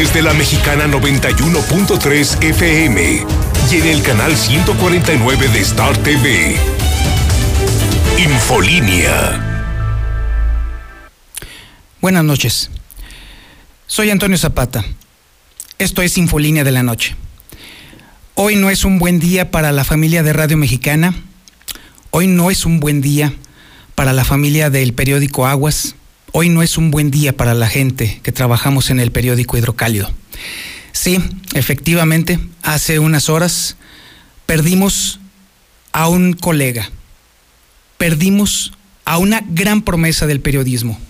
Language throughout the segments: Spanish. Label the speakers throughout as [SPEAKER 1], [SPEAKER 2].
[SPEAKER 1] través de la mexicana 91.3 FM y en el canal 149 de Star TV. Infolínea.
[SPEAKER 2] Buenas noches. Soy Antonio Zapata. Esto es Infolínea de la Noche. Hoy no es un buen día para la familia de Radio Mexicana. Hoy no es un buen día para la familia del periódico Aguas. Hoy no es un buen día para la gente que trabajamos en el periódico Hidrocálido. Sí, efectivamente, hace unas horas perdimos a un colega, perdimos a una gran promesa del periodismo.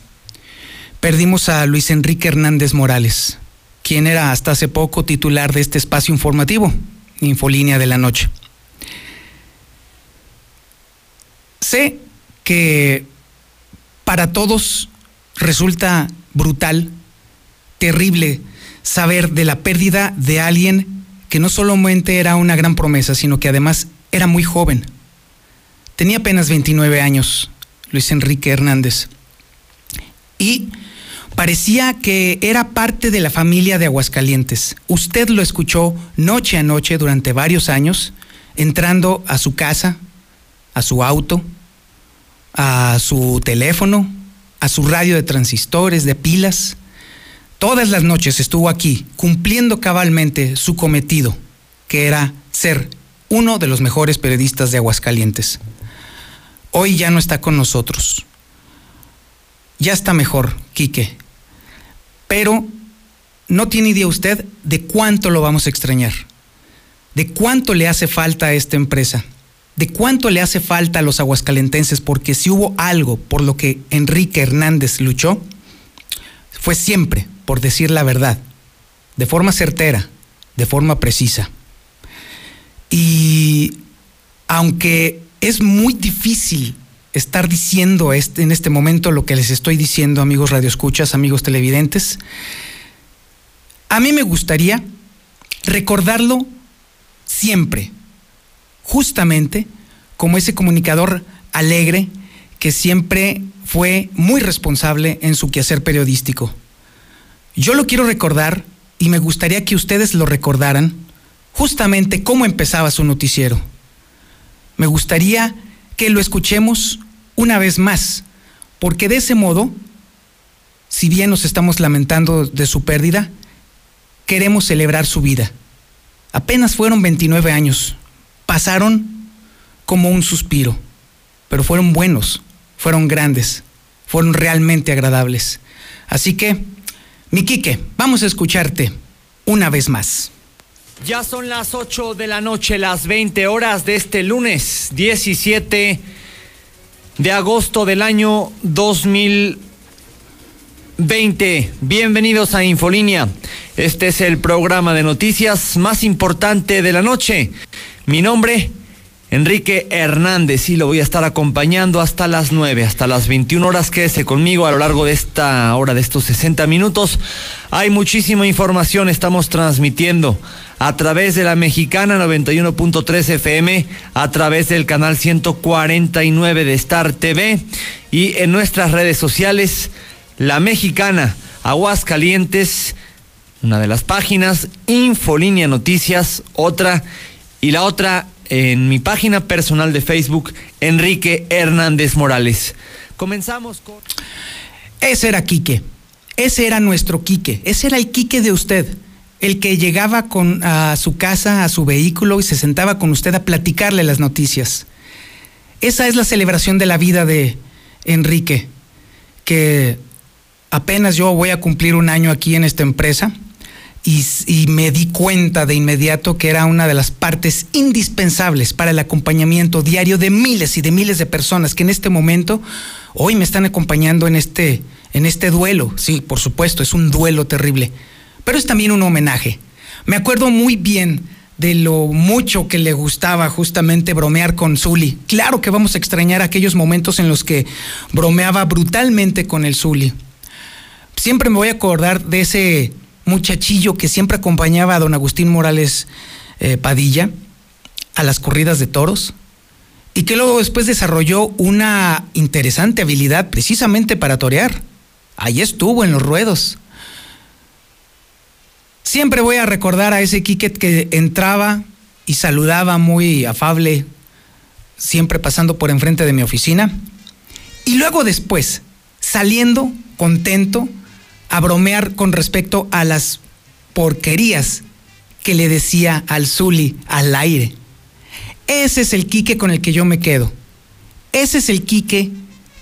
[SPEAKER 2] Perdimos a Luis Enrique Hernández Morales, quien era hasta hace poco titular de este espacio informativo, Infolínea de la Noche. Sé que para todos resulta brutal, terrible saber de la pérdida de alguien que no solamente era una gran promesa, sino que además era muy joven. Tenía apenas 29 años, Luis Enrique Hernández. Y parecía que era parte de la familia de Aguascalientes. Usted lo escuchó noche a noche durante varios años, entrando a su casa, a su auto, a su teléfono, a su radio de transistores, de pilas. Todas las noches estuvo aquí cumpliendo cabalmente su cometido, que era ser uno de los mejores periodistas de Aguascalientes. Hoy ya no está con nosotros. Ya está mejor, Quique. Pero no tiene idea usted de cuánto lo vamos a extrañar, de cuánto le hace falta a esta empresa de cuánto le hace falta a los aguascalentenses, porque si hubo algo por lo que Enrique Hernández luchó, fue siempre por decir la verdad, de forma certera, de forma precisa. Y aunque es muy difícil estar diciendo este, en este momento lo que les estoy diciendo, amigos radioescuchas, amigos televidentes, a mí me gustaría recordarlo siempre, justamente como ese comunicador alegre que siempre fue muy responsable en su quehacer periodístico. Yo lo quiero recordar y me gustaría que ustedes lo recordaran justamente cómo empezaba su noticiero. Me gustaría que lo escuchemos una vez más, porque de ese modo, si bien nos estamos lamentando de su pérdida, queremos celebrar su vida. Apenas fueron 29 años, pasaron como un suspiro, pero fueron buenos, fueron grandes, fueron realmente agradables. Así que, mi Quique, vamos a escucharte una vez más.
[SPEAKER 3] Ya son las 8 de la noche, las 20 horas de este lunes 17 de agosto del año 2020. Bienvenidos a Infolínea. Este es el programa de noticias más importante de la noche. Mi nombre, Enrique Hernández, y lo voy a estar acompañando hasta las 9, hasta las 21 horas. Quédese conmigo a lo largo de esta hora, de estos 60 minutos. Hay muchísima información, estamos transmitiendo a través de la mexicana 91.3 FM, a través del canal 149 de Star TV y en nuestras redes sociales, la mexicana Aguascalientes, una de las páginas, Infolínea Noticias, otra y la otra en mi página personal de Facebook, Enrique Hernández Morales. Comenzamos con...
[SPEAKER 2] Ese era Quique, ese era nuestro Quique, ese era el Quique de usted, el que llegaba con, a su casa, a su vehículo y se sentaba con usted a platicarle las noticias. Esa es la celebración de la vida de Enrique, que apenas yo voy a cumplir un año aquí en esta empresa y, me di cuenta de inmediato que era una de las partes indispensables para el acompañamiento diario de miles y de miles de personas que en este momento hoy me están acompañando en este, en este duelo. Sí, por supuesto, es un duelo terrible, pero es también un homenaje. Me acuerdo muy bien de lo mucho que le gustaba justamente bromear con Zully. Claro que vamos a extrañar aquellos momentos en los que bromeaba brutalmente con el Zully. Siempre me voy a acordar de ese muchachillo que siempre acompañaba a don Agustín Morales eh, Padilla a las corridas de toros y que luego después desarrolló una interesante habilidad precisamente para torear. Ahí estuvo en los ruedos. Siempre voy a recordar a ese Quique que entraba y saludaba muy afable, siempre pasando por enfrente de mi oficina. Y luego después, saliendo contento a bromear con respecto a las porquerías que le decía al Zuli al aire. Ese es el Quique con el que yo me quedo. Ese es el Quique,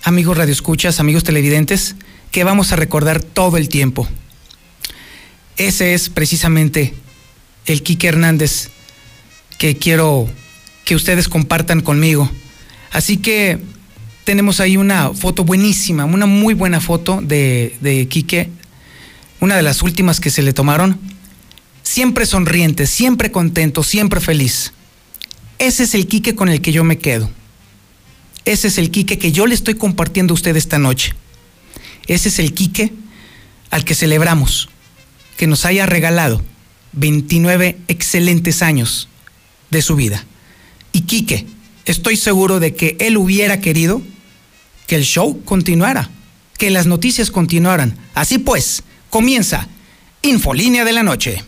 [SPEAKER 2] amigos radioescuchas, amigos televidentes, que vamos a recordar todo el tiempo. Ese es precisamente el Quique Hernández que quiero que ustedes compartan conmigo. Así que tenemos ahí una foto buenísima, una muy buena foto de, de Quique, una de las últimas que se le tomaron. Siempre sonriente, siempre contento, siempre feliz. Ese es el Quique con el que yo me quedo. Ese es el Quique que yo le estoy compartiendo a usted esta noche. Ese es el Quique al que celebramos que nos haya regalado 29 excelentes años de su vida. Y Quique, estoy seguro de que él hubiera querido que el show continuara, que las noticias continuaran. Así pues, comienza Infolínea de la Noche.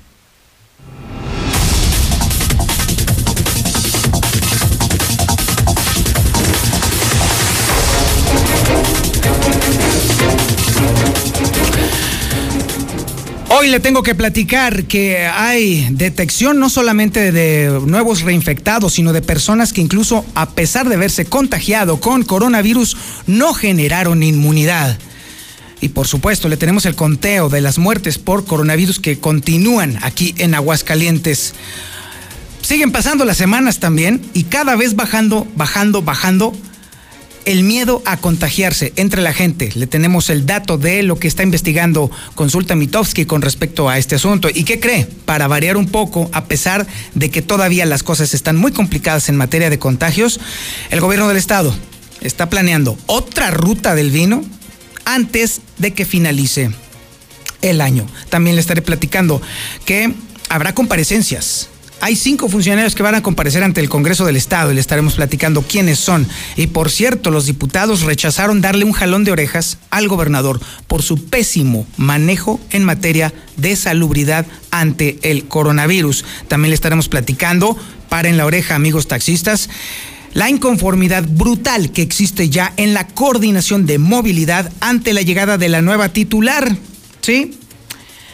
[SPEAKER 2] Hoy le tengo que platicar que hay detección no solamente de nuevos reinfectados, sino de personas que incluso a pesar de verse contagiado con coronavirus no generaron inmunidad. Y por supuesto le tenemos el conteo de las muertes por coronavirus que continúan aquí en Aguascalientes. Siguen pasando las semanas también y cada vez bajando, bajando, bajando el miedo a contagiarse entre la gente. Le tenemos el dato de lo que está investigando Consulta Mitofsky con respecto a este asunto. ¿Y qué cree? Para variar un poco, a pesar de que todavía las cosas están muy complicadas en materia de contagios, el gobierno del estado está planeando otra ruta del vino antes de que finalice el año. También le estaré platicando que habrá comparecencias hay cinco funcionarios que van a comparecer ante el Congreso del Estado y le estaremos platicando quiénes son. Y por cierto, los diputados rechazaron darle un jalón de orejas al gobernador por su pésimo manejo en materia de salubridad ante el coronavirus. También le estaremos platicando, paren la oreja amigos taxistas, la inconformidad brutal que existe ya en la coordinación de movilidad ante la llegada de la nueva titular. ¿Sí?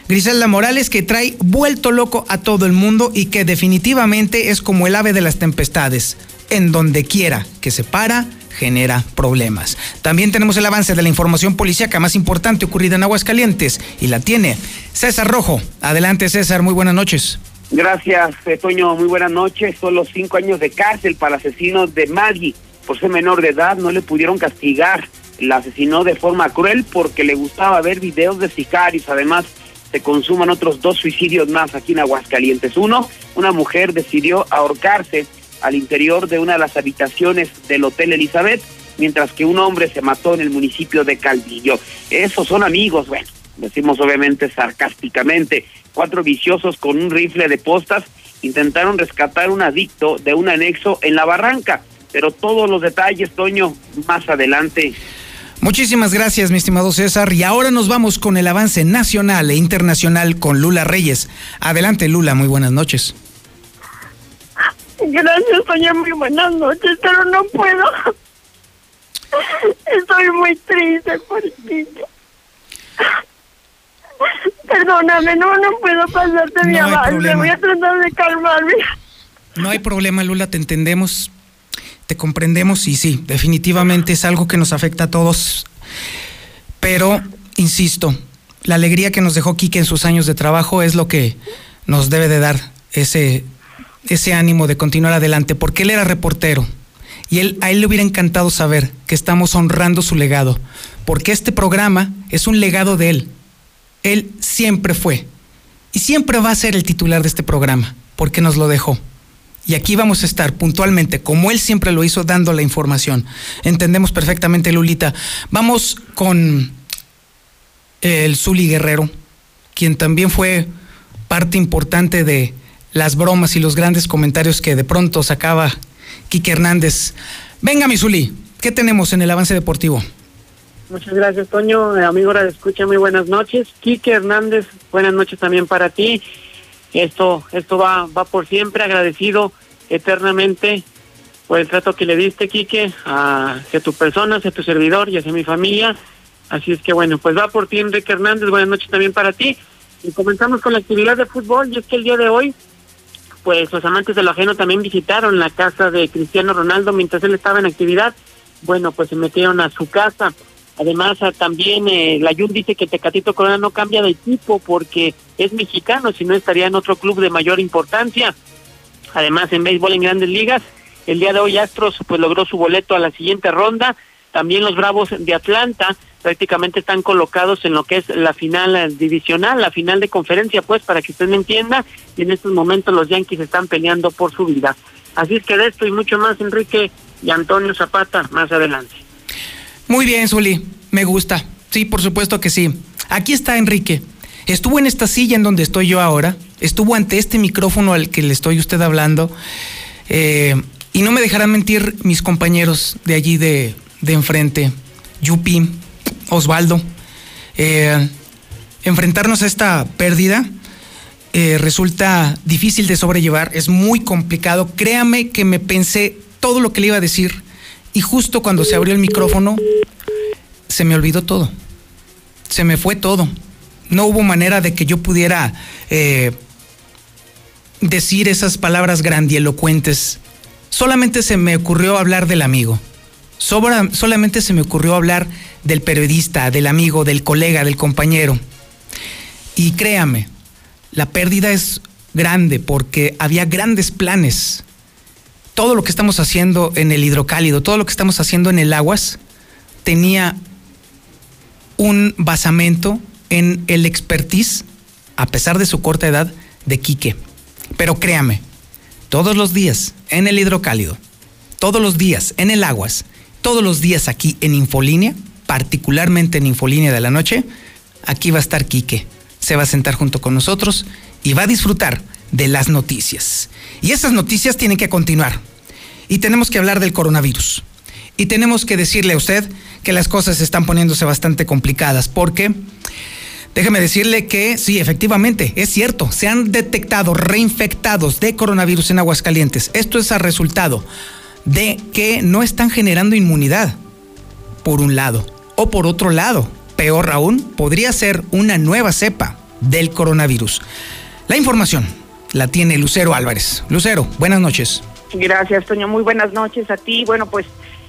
[SPEAKER 2] Griselda Morales que trae vuelto loco a todo el mundo y que definitivamente es como el ave de las tempestades. En donde quiera que se para, genera problemas. También tenemos el avance de la información policíaca más importante ocurrida en Aguascalientes y la tiene César Rojo. Adelante César, muy buenas noches.
[SPEAKER 4] Gracias, eh, Toño, muy buenas noches. Solo cinco años de cárcel para el asesino de Maggie. Por ser menor de edad no le pudieron castigar. La asesinó de forma cruel porque le gustaba ver videos de sicarios. Además, se consuman otros dos suicidios más aquí en Aguascalientes. Uno, una mujer decidió ahorcarse al interior de una de las habitaciones del Hotel Elizabeth, mientras que un hombre se mató en el municipio de Calvillo. Esos son amigos, bueno, decimos obviamente sarcásticamente. Cuatro viciosos con un rifle de postas intentaron rescatar un adicto de un anexo en la barranca, pero todos los detalles, Toño, más adelante
[SPEAKER 2] Muchísimas gracias, mi estimado César. Y ahora nos vamos con el avance nacional e internacional con Lula Reyes. Adelante, Lula, muy buenas noches.
[SPEAKER 5] Gracias, doña, muy buenas noches, pero no puedo. Estoy muy triste por ti. Perdóname, no, no puedo pasarte mi avance. Voy a tratar de calmarme.
[SPEAKER 2] No hay problema, Lula, te entendemos te comprendemos y sí, definitivamente es algo que nos afecta a todos. Pero, insisto, la alegría que nos dejó Quique en sus años de trabajo es lo que nos debe de dar ese, ese ánimo de continuar adelante, porque él era reportero y él, a él le hubiera encantado saber que estamos honrando su legado, porque este programa es un legado de él. Él siempre fue y siempre va a ser el titular de este programa, porque nos lo dejó. Y aquí vamos a estar puntualmente, como él siempre lo hizo, dando la información. Entendemos perfectamente, Lulita. Vamos con el Zuli Guerrero, quien también fue parte importante de las bromas y los grandes comentarios que de pronto sacaba Quique Hernández. Venga, mi Zuli, ¿qué tenemos en el avance deportivo?
[SPEAKER 6] Muchas gracias, Toño. Eh, amigo, de escucha, muy buenas noches. Quique Hernández, buenas noches también para ti. Esto, esto va, va por siempre, agradecido eternamente por el trato que le diste, Quique, hacia tu persona, hacia tu servidor y hacia mi familia. Así es que bueno, pues va por ti, Enrique Hernández, buenas noches también para ti. Y comenzamos con la actividad de fútbol, y es que el día de hoy, pues los amantes de lo ajeno también visitaron la casa de Cristiano Ronaldo mientras él estaba en actividad. Bueno, pues se metieron a su casa. Además, ah, también eh, la Jun dice que Tecatito Corona no cambia de equipo porque es mexicano, si no estaría en otro club de mayor importancia. Además, en béisbol en grandes ligas, el día de hoy Astros pues logró su boleto a la siguiente ronda. También los Bravos de Atlanta prácticamente están colocados en lo que es la final eh, divisional, la final de conferencia, pues para que usted me entienda. Y en estos momentos los Yankees están peleando por su vida. Así es que de esto y mucho más, Enrique y Antonio Zapata, más adelante.
[SPEAKER 2] Muy bien, Zuli, me gusta. Sí, por supuesto que sí. Aquí está Enrique. Estuvo en esta silla en donde estoy yo ahora, estuvo ante este micrófono al que le estoy usted hablando, eh, y no me dejarán mentir mis compañeros de allí de, de enfrente, Yupi, Osvaldo. Eh, enfrentarnos a esta pérdida eh, resulta difícil de sobrellevar, es muy complicado. Créame que me pensé todo lo que le iba a decir y justo cuando se abrió el micrófono, se me olvidó todo. Se me fue todo. No hubo manera de que yo pudiera eh, decir esas palabras grandielocuentes. Solamente se me ocurrió hablar del amigo. solamente se me ocurrió hablar del periodista, del amigo, del colega, del compañero. Y créame, la pérdida es grande porque había grandes planes todo lo que estamos haciendo en el hidrocálido, todo lo que estamos haciendo en el aguas, tenía un basamento en el expertise, a pesar de su corta edad, de Quique. Pero créame, todos los días en el hidrocálido, todos los días en el aguas, todos los días aquí en Infolínea, particularmente en Infolínea de la noche, aquí va a estar Quique. Se va a sentar junto con nosotros y va a disfrutar de las noticias. Y esas noticias tienen que continuar. Y tenemos que hablar del coronavirus. Y tenemos que decirle a usted que las cosas están poniéndose bastante complicadas porque... Déjeme decirle que sí, efectivamente, es cierto, se han detectado reinfectados de coronavirus en Aguascalientes. Esto es a resultado de que no están generando inmunidad, por un lado. O por otro lado, peor aún, podría ser una nueva cepa del coronavirus. La información la tiene Lucero Álvarez. Lucero, buenas noches.
[SPEAKER 7] Gracias, Toño. Muy buenas noches a ti. Bueno, pues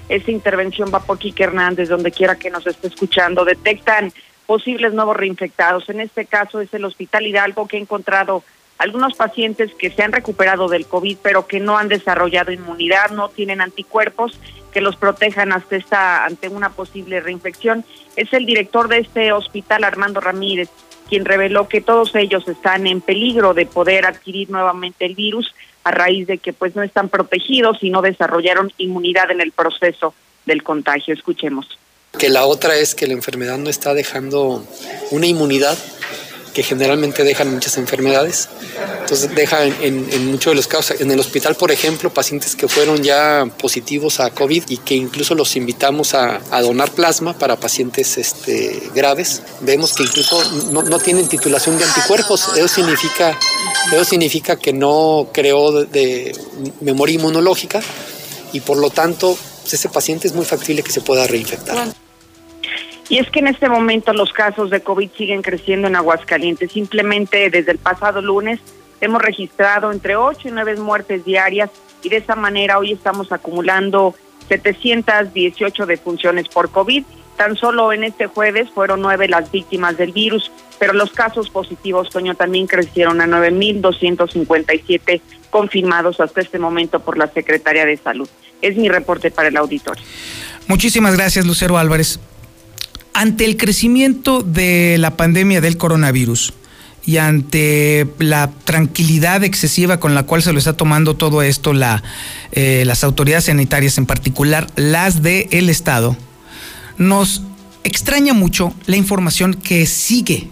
[SPEAKER 7] esta intervención va por Quique Hernández, donde quiera que nos esté escuchando. Detectan posibles nuevos reinfectados. En este caso es el Hospital Hidalgo que ha encontrado algunos pacientes que se han recuperado del COVID, pero que no han desarrollado inmunidad, no tienen anticuerpos que los protejan hasta esta, ante una posible reinfección. Es el director de este hospital, Armando Ramírez, quien reveló que todos ellos están en peligro de poder adquirir nuevamente el virus a raíz de que pues no están protegidos y no desarrollaron inmunidad en el proceso del contagio. Escuchemos.
[SPEAKER 8] Que la otra es que la enfermedad no está dejando una inmunidad que generalmente dejan muchas enfermedades. Entonces deja en, muchos de los casos, en el hospital, por ejemplo, pacientes que fueron ya positivos a COVID y que incluso los invitamos a, donar plasma para pacientes este, graves. Vemos que incluso no, tienen titulación de anticuerpos. Eso significa, eso significa que no creó de, memoria inmunológica y por lo tanto pues, ese paciente es muy factible que se pueda reinfectar.
[SPEAKER 7] Y es que en este momento los casos de COVID siguen creciendo en Aguascalientes. Simplemente desde el pasado lunes hemos registrado entre 8 y 9 muertes diarias y de esa manera hoy estamos acumulando 718 defunciones por COVID. Tan solo en este jueves fueron nueve las víctimas del virus, pero los casos positivos, Toño, también crecieron a 9.257 confirmados hasta este momento por la Secretaría de Salud. Es mi reporte para el auditorio.
[SPEAKER 2] Muchísimas gracias, Lucero Álvarez. Ante el crecimiento de la pandemia del coronavirus y ante la tranquilidad excesiva con la cual se lo está tomando todo esto eh, las autoridades sanitarias, en particular las del Estado, nos extraña mucho la información que sigue.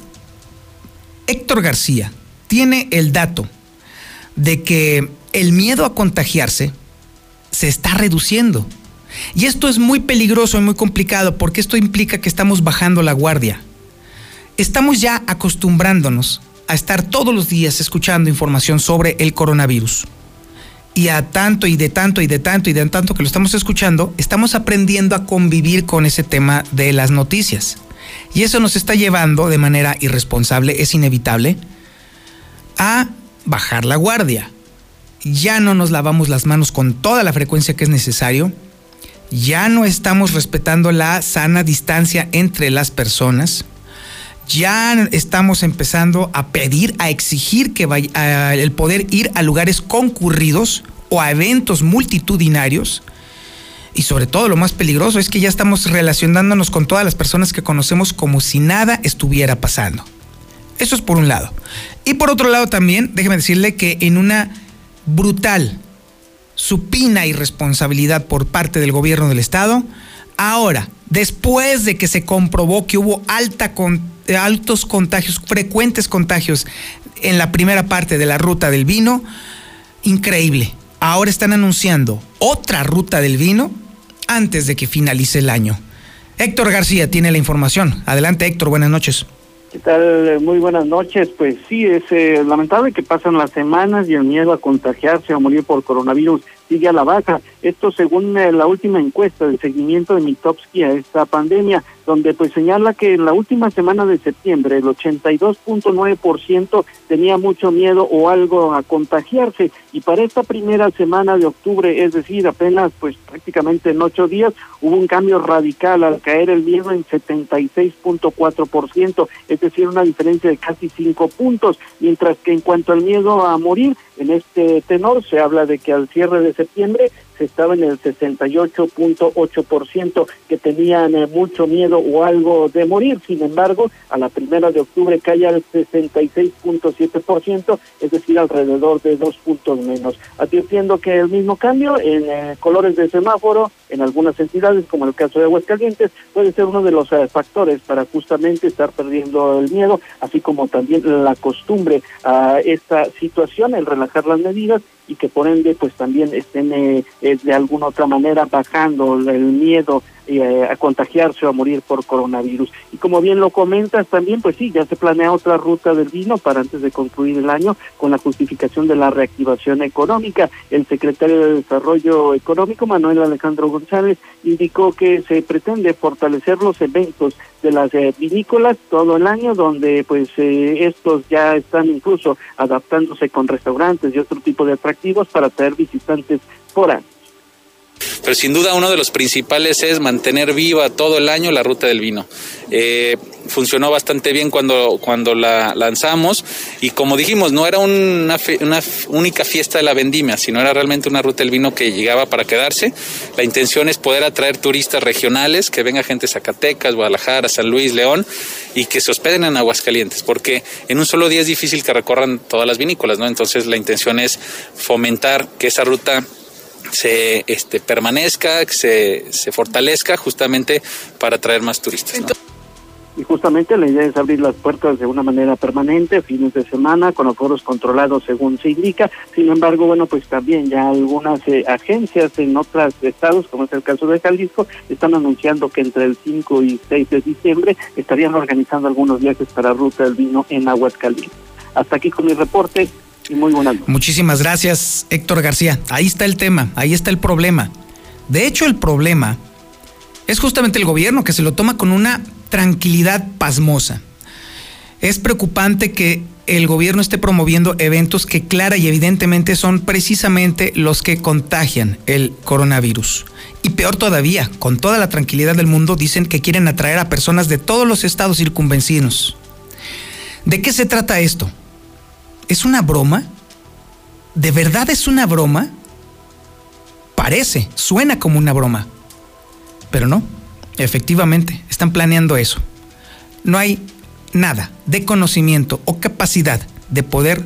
[SPEAKER 2] Héctor García tiene el dato de que el miedo a contagiarse se está reduciendo Y esto es muy peligroso y muy complicado porque esto implica que estamos bajando la guardia. Estamos ya acostumbrándonos a estar todos los días escuchando información sobre el coronavirus. Y a tanto y de tanto y de tanto y de tanto que lo estamos escuchando, estamos aprendiendo a convivir con ese tema de las noticias. Y eso nos está llevando de manera irresponsable, es inevitable, a bajar la guardia. Ya no nos lavamos las manos con toda la frecuencia que es necesario. Ya no estamos respetando la sana distancia entre las personas ya estamos empezando a pedir, a exigir que vaya, el poder ir a lugares concurridos o a eventos multitudinarios. Y sobre todo lo más peligroso es que ya estamos relacionándonos con todas las personas que conocemos como si nada estuviera pasando. Eso es por un lado. Y por otro lado también, déjeme decirle que en una brutal, supina irresponsabilidad por parte del gobierno del Estado, ahora, después de que se comprobó que hubo altos contagios, frecuentes contagios en la primera parte de la ruta del vino, increíble. Ahora están anunciando otra ruta del vino antes de que finalice el año. Héctor García tiene la información. Adelante Héctor, buenas noches.
[SPEAKER 9] ¿Qué tal? Muy buenas noches. Pues sí, es eh, lamentable que pasan las semanas y el miedo a contagiarse o morir por coronavirus sigue a la baja. Esto según eh, la última encuesta de seguimiento de Mitowski a esta pandemia, donde pues señala que en la última semana de septiembre el 82.9% tenía mucho miedo o algo a contagiarse. Y para esta primera semana de octubre, es decir, apenas pues prácticamente en ocho días, hubo un cambio radical al caer el miedo en 76.4%, es decir, una diferencia de casi cinco puntos, mientras que en cuanto al miedo a morir, en este tenor se habla de que al cierre de septiembre se estaba en el 68.8% que tenían eh, mucho miedo o algo de morir. Sin embargo, a la primera de octubre cae al 66.7%, es decir, alrededor de dos puntos menos. Advirtiendo que el mismo cambio en eh, colores de semáforo en algunas entidades, como el caso de Aguascalientes, puede ser uno de los eh, factores para justamente estar perdiendo el miedo, así como también la costumbre a esta situación, el relajar las medidas y que por ende pues también estén eh, eh, de alguna otra manera bajando el miedo eh, a contagiarse o a morir por coronavirus. Y como bien lo comentas también, pues sí, ya se planea otra ruta del vino para antes de concluir el año con la justificación de la reactivación económica. El secretario de Desarrollo Económico, Manuel Alejandro González, indicó que se pretende fortalecer los eventos de las eh, vinícolas todo el año, donde pues eh, estos ya están incluso adaptándose con restaurantes y otro tipo de atractivos para traer visitantes por año.
[SPEAKER 10] Pero sin duda uno de los principales es mantener viva todo el año la ruta del vino. Eh, funcionó bastante bien cuando, cuando la lanzamos y como dijimos, no era una, una única fiesta de la vendimia, sino era realmente una ruta del vino que llegaba para quedarse. La intención es poder atraer turistas regionales, que venga gente de Zacatecas, Guadalajara, San Luis, León y que se hospeden en Aguascalientes, porque en un solo día es difícil que recorran todas las vinícolas, ¿no? Entonces la intención es fomentar que esa ruta se este, permanezca, que se, se fortalezca justamente para atraer más turistas.
[SPEAKER 9] Y justamente la idea es abrir las puertas de una manera permanente, fines de semana, con aforos controlados según se indica. Sin embargo, bueno, pues también ya algunas eh, agencias en otros estados, como es el caso de Jalisco, están anunciando que entre el 5 y 6 de diciembre estarían organizando algunos viajes para Ruta del Vino en Aguascalientes. Hasta aquí con mi reporte muy
[SPEAKER 2] Muchísimas gracias, Héctor García. Ahí está el tema, ahí está el problema. De hecho, el problema es justamente el gobierno que se lo toma con una tranquilidad pasmosa. Es preocupante que el gobierno esté promoviendo eventos que clara y evidentemente son precisamente los que contagian el coronavirus. Y peor todavía, con toda la tranquilidad del mundo, dicen que quieren atraer a personas de todos los estados circunvencinos. ¿De qué se trata esto? ¿Es una broma? ¿De verdad es una broma? Parece, suena como una broma. Pero no, efectivamente, están planeando eso. No hay nada de conocimiento o capacidad de poder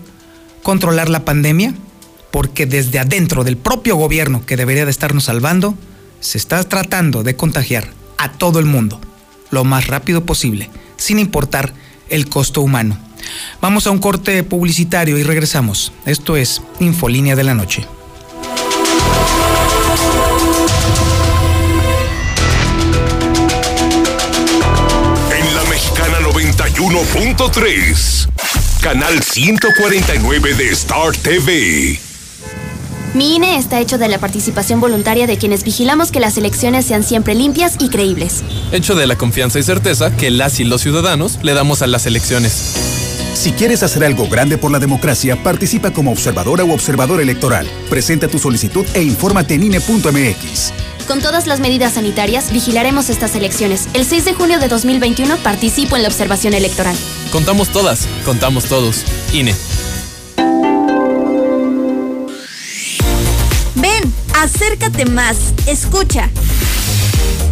[SPEAKER 2] controlar la pandemia porque desde adentro del propio gobierno que debería de estarnos salvando, se está tratando de contagiar a todo el mundo lo más rápido posible, sin importar el costo humano. Vamos a un corte publicitario y regresamos. Esto es Infolínea de la Noche.
[SPEAKER 1] En la Mexicana 91.3, canal 149 de Star TV.
[SPEAKER 11] Mi INE está hecho de la participación voluntaria de quienes vigilamos que las elecciones sean siempre limpias y creíbles.
[SPEAKER 12] Hecho de la confianza y certeza que las y los ciudadanos le damos a las elecciones.
[SPEAKER 13] Si quieres hacer algo grande por la democracia, participa como observadora o observador electoral. Presenta tu solicitud e infórmate en INE.mx.
[SPEAKER 11] Con todas las medidas sanitarias, vigilaremos estas elecciones. El 6 de junio de 2021 participo en la observación electoral.
[SPEAKER 12] Contamos todas, contamos todos. INE.
[SPEAKER 14] Ven, acércate más, escucha.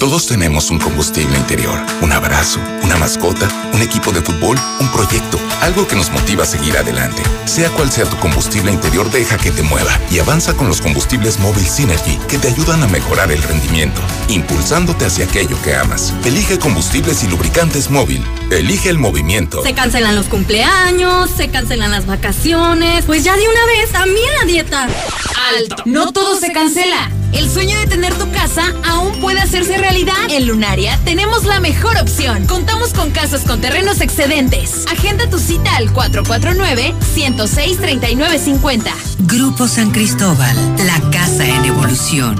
[SPEAKER 1] Todos tenemos un combustible interior, un abrazo, una mascota, un equipo de fútbol, un proyecto, algo que nos motiva a seguir adelante. Sea cual sea tu combustible interior, deja que te mueva y avanza con los combustibles móvil Synergy que te ayudan a mejorar el rendimiento, impulsándote hacia aquello que amas. Elige combustibles y lubricantes móvil. Elige el movimiento.
[SPEAKER 15] Se cancelan los cumpleaños, se cancelan las vacaciones. Pues ya de una vez, también la dieta.
[SPEAKER 16] Alto. No todo se cancela. El sueño de tener tu casa aún puede hacerse realidad. En Lunaria tenemos la mejor opción. Contamos con casas con terrenos excedentes. Agenda tu cita al 449-106-3950.
[SPEAKER 17] Grupo San Cristóbal, la casa en evolución.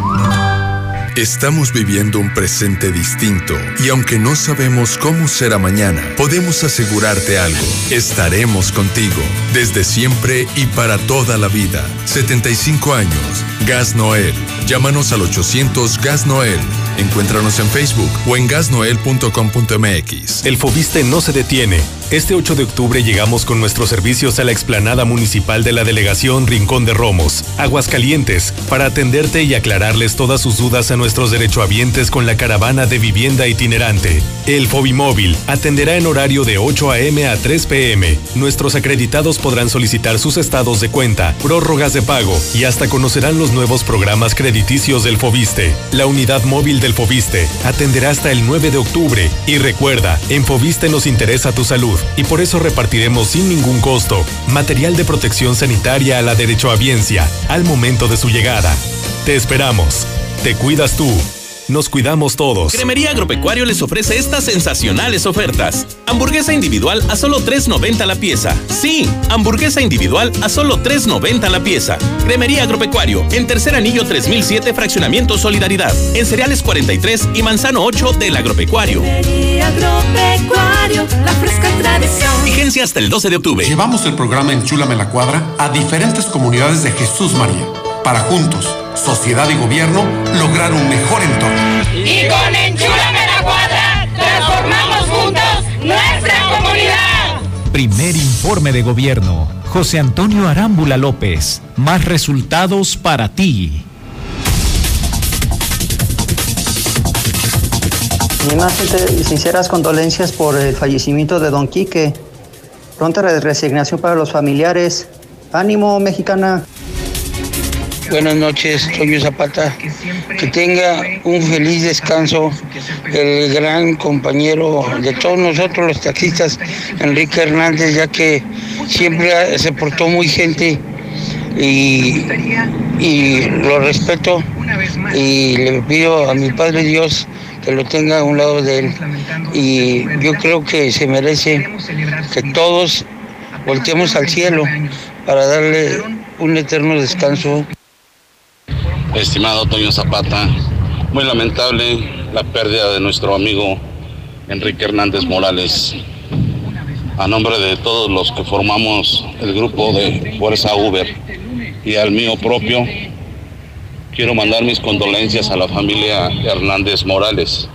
[SPEAKER 18] Estamos viviendo un presente distinto y aunque no sabemos cómo será mañana, podemos asegurarte algo. Estaremos contigo desde siempre y para toda la vida. 75 años. Gas Noel. Llámanos al 800 Gas Noel. Encuéntranos en Facebook o en gasnoel.com.mx.
[SPEAKER 19] El Fobiste no se detiene. Este 8 de octubre llegamos con nuestros servicios a la explanada municipal de la delegación Rincón de Romos, Aguascalientes, para atenderte y aclararles todas sus dudas a nuestros derechohabientes con la caravana de vivienda itinerante. El Fobimóvil atenderá en horario de 8 a.m. a 3 p.m. Nuestros acreditados podrán solicitar sus estados de cuenta, prórrogas de pago y hasta conocerán los nuevos programas crediticios del Fobiste. La unidad móvil del Fobiste atenderá hasta el 9 de octubre y recuerda, en Fobiste nos interesa tu salud y por eso repartiremos sin ningún costo material de protección sanitaria a la derechohabiencia al momento de su llegada. Te esperamos. Te cuidas tú. Nos cuidamos todos.
[SPEAKER 20] Cremería Agropecuario les ofrece estas sensacionales ofertas. Hamburguesa individual a solo $3.90 la pieza. Sí, hamburguesa individual a solo $3.90 la pieza. Cremería Agropecuario, en Tercer Anillo 3007, Fraccionamiento Solidaridad. En Cereales 43 y Manzano 8 del Agropecuario.
[SPEAKER 21] Cremería Agropecuario, la fresca tradición.
[SPEAKER 20] Vigencia hasta el 12 de octubre.
[SPEAKER 22] Llevamos el programa Enchúlame la Cuadra a diferentes comunidades de Jesús María, para juntos sociedad y gobierno lograr un mejor entorno.
[SPEAKER 23] Y con Enchúlame la Cuadra transformamos juntos nuestra comunidad.
[SPEAKER 24] Primer informe de gobierno. José Antonio Arámbula López. Más resultados para ti.
[SPEAKER 25] Mis más sinceras condolencias por el fallecimiento de Don Quique. Pronta resignación para los familiares. Ánimo, mexicana.
[SPEAKER 26] Buenas noches, Toño Zapata. Que tenga un feliz descanso el gran compañero de todos nosotros los taxistas, Enrique Hernández, ya que siempre se portó muy gente
[SPEAKER 27] y, y lo respeto y le pido a mi Padre Dios que lo tenga a un lado de él. Y yo creo que se merece que todos volteemos al cielo para darle un eterno descanso.
[SPEAKER 28] Estimado Toño Zapata, muy lamentable la pérdida de nuestro amigo Enrique Hernández Morales. A nombre de todos los que formamos el grupo de Fuerza Uber y al mío propio, quiero mandar mis condolencias a la familia Hernández Morales.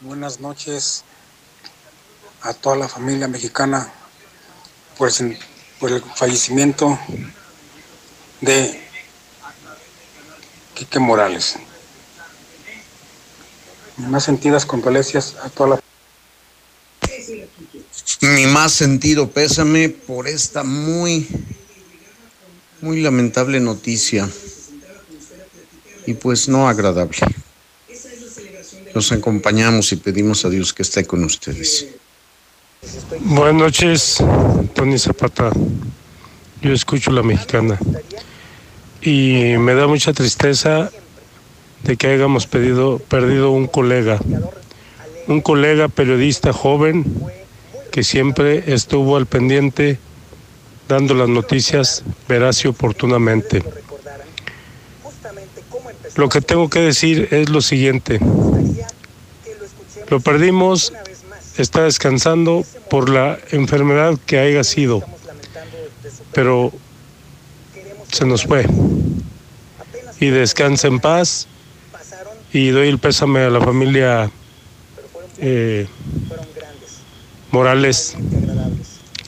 [SPEAKER 29] Buenas noches a toda la familia mexicana por el, fallecimiento de Quique Morales. Mis más sentidas condolencias a toda la
[SPEAKER 30] Mi más sentido pésame por esta muy, muy lamentable noticia y pues no agradable. Los acompañamos y pedimos a Dios que esté con ustedes.
[SPEAKER 31] Buenas noches, Tony Zapata. Yo escucho la mexicana. Y me da mucha tristeza de que hayamos pedido, perdido un colega. Un colega periodista joven que siempre estuvo al pendiente dando las noticias veraz y oportunamente. Lo que tengo que decir es lo siguiente. Lo perdimos, está descansando por la enfermedad que haya sido, pero se nos fue. Y descansa en paz y doy el pésame a la familia eh, Morales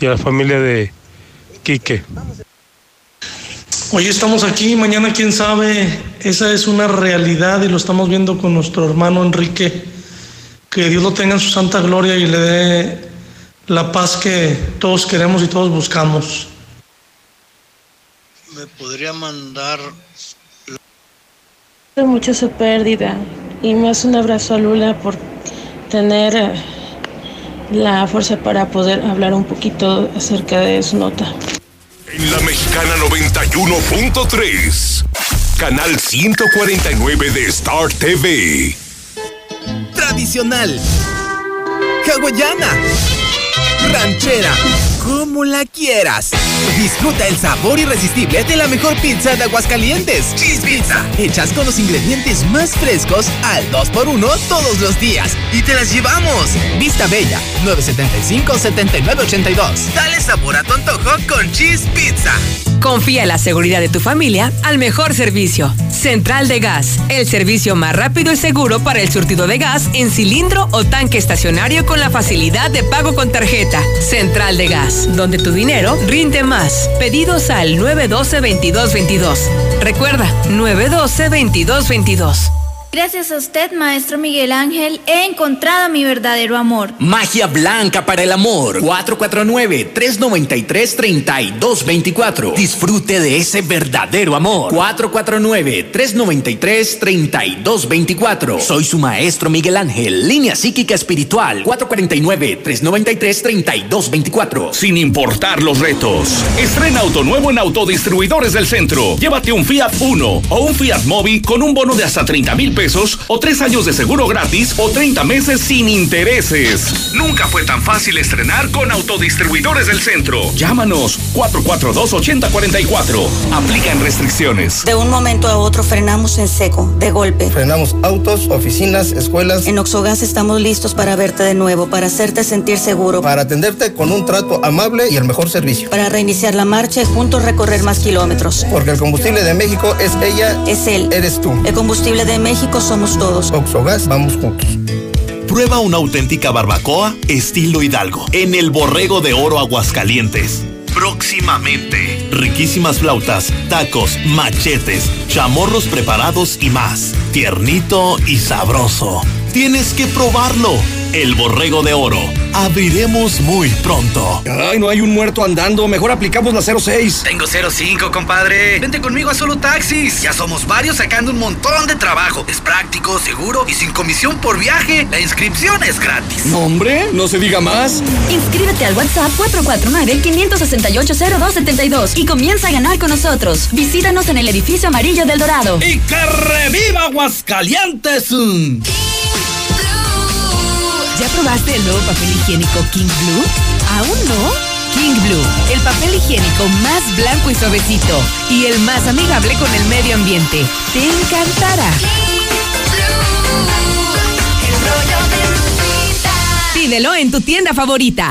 [SPEAKER 31] y a la familia de Quique.
[SPEAKER 32] Hoy estamos aquí, mañana quién sabe, esa es una realidad y lo estamos viendo con nuestro hermano Enrique. Que Dios lo tenga en su santa gloria y le dé la paz que todos queremos y todos buscamos.
[SPEAKER 33] ¿Me podría mandar
[SPEAKER 34] mucho su pérdida y más un abrazo a Lula por tener eh, la fuerza para poder hablar un poquito acerca de su nota.
[SPEAKER 35] En la Mexicana 91.3, canal 149 de Star TV.
[SPEAKER 36] Tradicional. Hawaiana. Ranchera. Como la quieras. Disfruta el sabor irresistible de la mejor pizza de Aguascalientes. Cheese Pizza. Hechas con los ingredientes más frescos al 2x1 todos los días. Y te las llevamos. Vista Bella, 975-7982. Dale sabor a tu antojo con Cheese Pizza.
[SPEAKER 37] Confía en la seguridad de tu familia al mejor servicio. Central de Gas, el servicio más rápido y seguro para el surtido de gas en cilindro o tanque estacionario con la facilidad de pago con tarjeta. Central de Gas, donde tu dinero rinde más. Pedidos al 912-2222. Recuerda, 912-2222.
[SPEAKER 14] Gracias a usted, maestro Miguel Ángel, he encontrado mi verdadero amor.
[SPEAKER 38] Magia blanca para el amor. 449-393-3224. Disfrute de ese verdadero amor. 449-393-3224. Soy su maestro Miguel Ángel. Línea psíquica espiritual. 449-393-3224.
[SPEAKER 39] Sin importar los retos. Estrena auto nuevo en Autodistribuidores del Centro. Llévate un Fiat Uno o un Fiat Mobi con un bono de hasta 30 mil pesos o tres años de seguro gratis o 30 meses sin intereses. Nunca fue tan fácil estrenar con Autodistribuidores del Centro. Llámanos 442-8044. Aplican restricciones.
[SPEAKER 40] De un momento a otro frenamos en seco, de golpe.
[SPEAKER 41] Frenamos autos, oficinas, escuelas.
[SPEAKER 40] En Oxogas estamos listos para verte de nuevo, para hacerte sentir seguro.
[SPEAKER 41] Para atenderte con un trato amable y el mejor servicio.
[SPEAKER 40] Para reiniciar la marcha y juntos recorrer más kilómetros.
[SPEAKER 41] Porque el combustible de México es ella.
[SPEAKER 40] Es él.
[SPEAKER 41] Eres tú.
[SPEAKER 40] El combustible de México somos todos.
[SPEAKER 41] Oxogas, vamos juntos.
[SPEAKER 42] Prueba una auténtica barbacoa estilo Hidalgo en el Borrego de Oro Aguascalientes. Próximamente. Riquísimas flautas, tacos, machetes, chamorros preparados y más. Tiernito y sabroso.
[SPEAKER 36] Tienes que probarlo. El Borrego de Oro. Abriremos muy pronto.
[SPEAKER 43] Ay, no hay un muerto andando. Mejor aplicamos la 06.
[SPEAKER 44] Tengo 05, compadre. Vente conmigo a Solo Taxis. Ya somos varios sacando un montón de trabajo. Es práctico, seguro y sin comisión por viaje. La inscripción es gratis.
[SPEAKER 43] No, hombre, no se diga más.
[SPEAKER 45] Inscríbete al WhatsApp 449-568-0272 y comienza a ganar con nosotros. Visítanos en el edificio amarillo del Dorado.
[SPEAKER 43] ¡Y que reviva Aguascalientes!
[SPEAKER 46] ¿Ya probaste el nuevo papel higiénico King Blue? ¿Aún no? King Blue, el papel higiénico más blanco y suavecito y el más amigable con el medio ambiente. Te encantará. Pídelo en tu tienda favorita.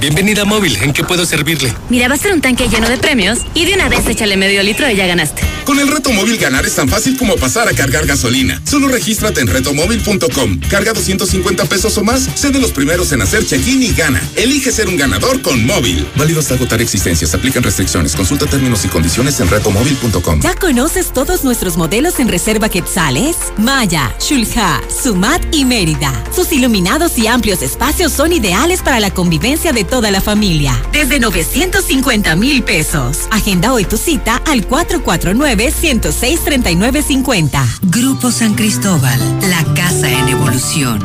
[SPEAKER 1] Bienvenida móvil, ¿en qué puedo servirle?
[SPEAKER 47] Mira, va a ser un tanque lleno de premios y de una vez échale medio litro y ya ganaste.
[SPEAKER 1] Con el reto móvil ganar es tan fácil como pasar a cargar gasolina. Solo regístrate en retomóvil.com. Carga 250 pesos o más, sé de los primeros en hacer check-in y gana. Elige ser un ganador con móvil. Válido hasta agotar existencias. Aplican restricciones. Consulta términos y condiciones en retomóvil.com.
[SPEAKER 46] ¿Ya conoces todos nuestros modelos en Reserva Quetzales? Maya, Shulha, Sumat y Mérida. Sus iluminados y amplios espacios son ideales para la convivencia de toda la familia. Desde 950 mil pesos. Agenda hoy tu cita al 449-106-3950.
[SPEAKER 48] Grupo San Cristóbal, la casa en evolución.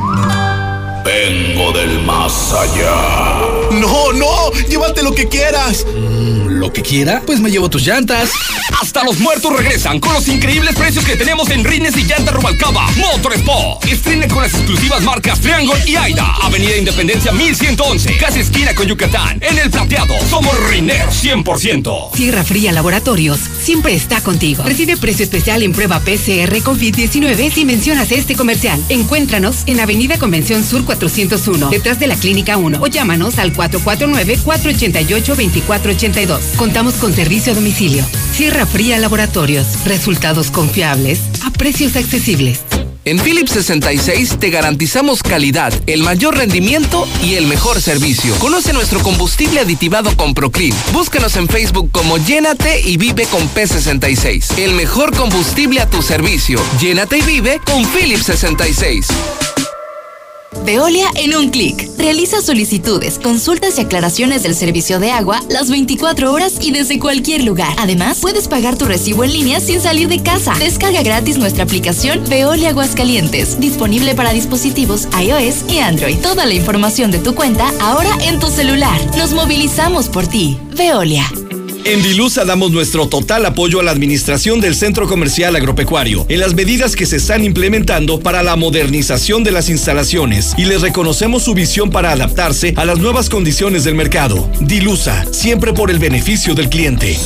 [SPEAKER 36] Vengo del más allá.
[SPEAKER 49] No, no, llévate lo que quieras. Mm, ¿Lo que quiera? Pues me llevo tus llantas.
[SPEAKER 50] Hasta los muertos regresan con los increíbles precios que tenemos en Rines y Llanta Rubalcaba. Motor Sport. Estrene con las exclusivas marcas Triangle y Aida. Avenida Independencia 1111. Casi esquina con Yucatán. En el plateado. Somos Rineros 100%.
[SPEAKER 46] Sierra Fría Laboratorios siempre está contigo. Recibe precio especial en prueba PCR COVID-19 si mencionas este comercial. Encuéntranos en Avenida Convención Sur 401, detrás de la Clínica 1 o llámanos al 449-488-2482. Contamos con servicio a domicilio. Sierra Fría Laboratorios. Resultados confiables a precios accesibles.
[SPEAKER 51] En Philips 66 te garantizamos calidad, el mayor rendimiento y el mejor servicio. Conoce nuestro combustible aditivado con Proclean. Búscanos en Facebook como Llénate y Vive con P66. El mejor combustible a tu servicio. Llénate y vive con Philips 66.
[SPEAKER 14] Veolia en un clic. Realiza solicitudes, consultas y aclaraciones del servicio de agua las 24 horas y desde cualquier lugar. Además, puedes pagar tu recibo en línea sin salir de casa. Descarga gratis nuestra aplicación Veolia Aguascalientes, disponible para dispositivos iOS y Android. Toda la información de tu cuenta ahora en tu celular. Nos movilizamos por ti. Veolia.
[SPEAKER 43] En Dilusa damos nuestro total apoyo a la administración del Centro Comercial Agropecuario en las medidas que se están implementando para la modernización de las instalaciones y les reconocemos su visión para adaptarse a las nuevas condiciones del mercado. Dilusa, siempre por el beneficio del cliente.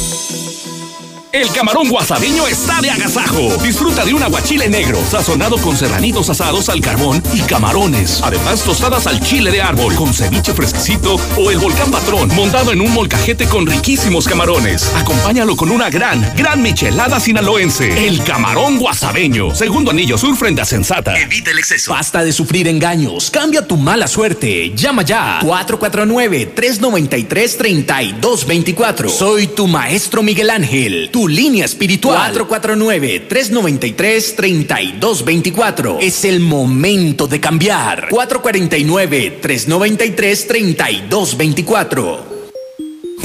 [SPEAKER 35] El camarón guasabeño está de agasajo. Disfruta de un aguachile negro, sazonado con serranitos asados al carbón y camarones. Además, tostadas al chile de árbol, con ceviche fresquecito o el volcán patrón, montado en un molcajete con riquísimos camarones. Acompáñalo con una gran, gran michelada sinaloense. El camarón guasabeño. Segundo anillo sur frente a Sensata.
[SPEAKER 38] Evita el exceso. Basta de sufrir engaños. Cambia tu mala suerte. Llama ya. 449-393-3224. Soy tu maestro Miguel Ángel. Tu línea espiritual. 449-393-3224. Es el momento de cambiar. 449-393-3224.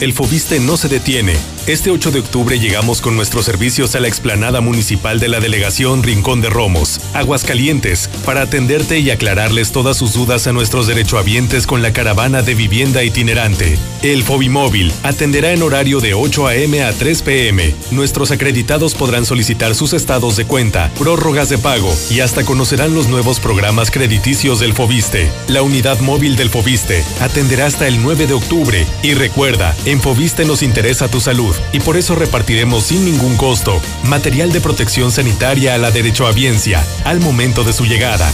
[SPEAKER 19] El Fobiste no se detiene Este 8 de octubre llegamos con nuestros servicios a la explanada municipal de la delegación Rincón de Romos, Aguascalientes, para atenderte y aclararles todas sus dudas a nuestros derechohabientes con la caravana de vivienda itinerante. El Fobimóvil atenderá en horario de 8 a.m. a 3 p.m. Nuestros acreditados podrán solicitar sus estados de cuenta, prórrogas de pago y hasta conocerán los nuevos programas crediticios del Fobiste. La unidad móvil del Fobiste atenderá hasta el 9 de octubre y recuerda, Fobiste nos interesa tu salud y por eso repartiremos sin ningún costo material de protección sanitaria a la derechohabiencia al momento de su llegada.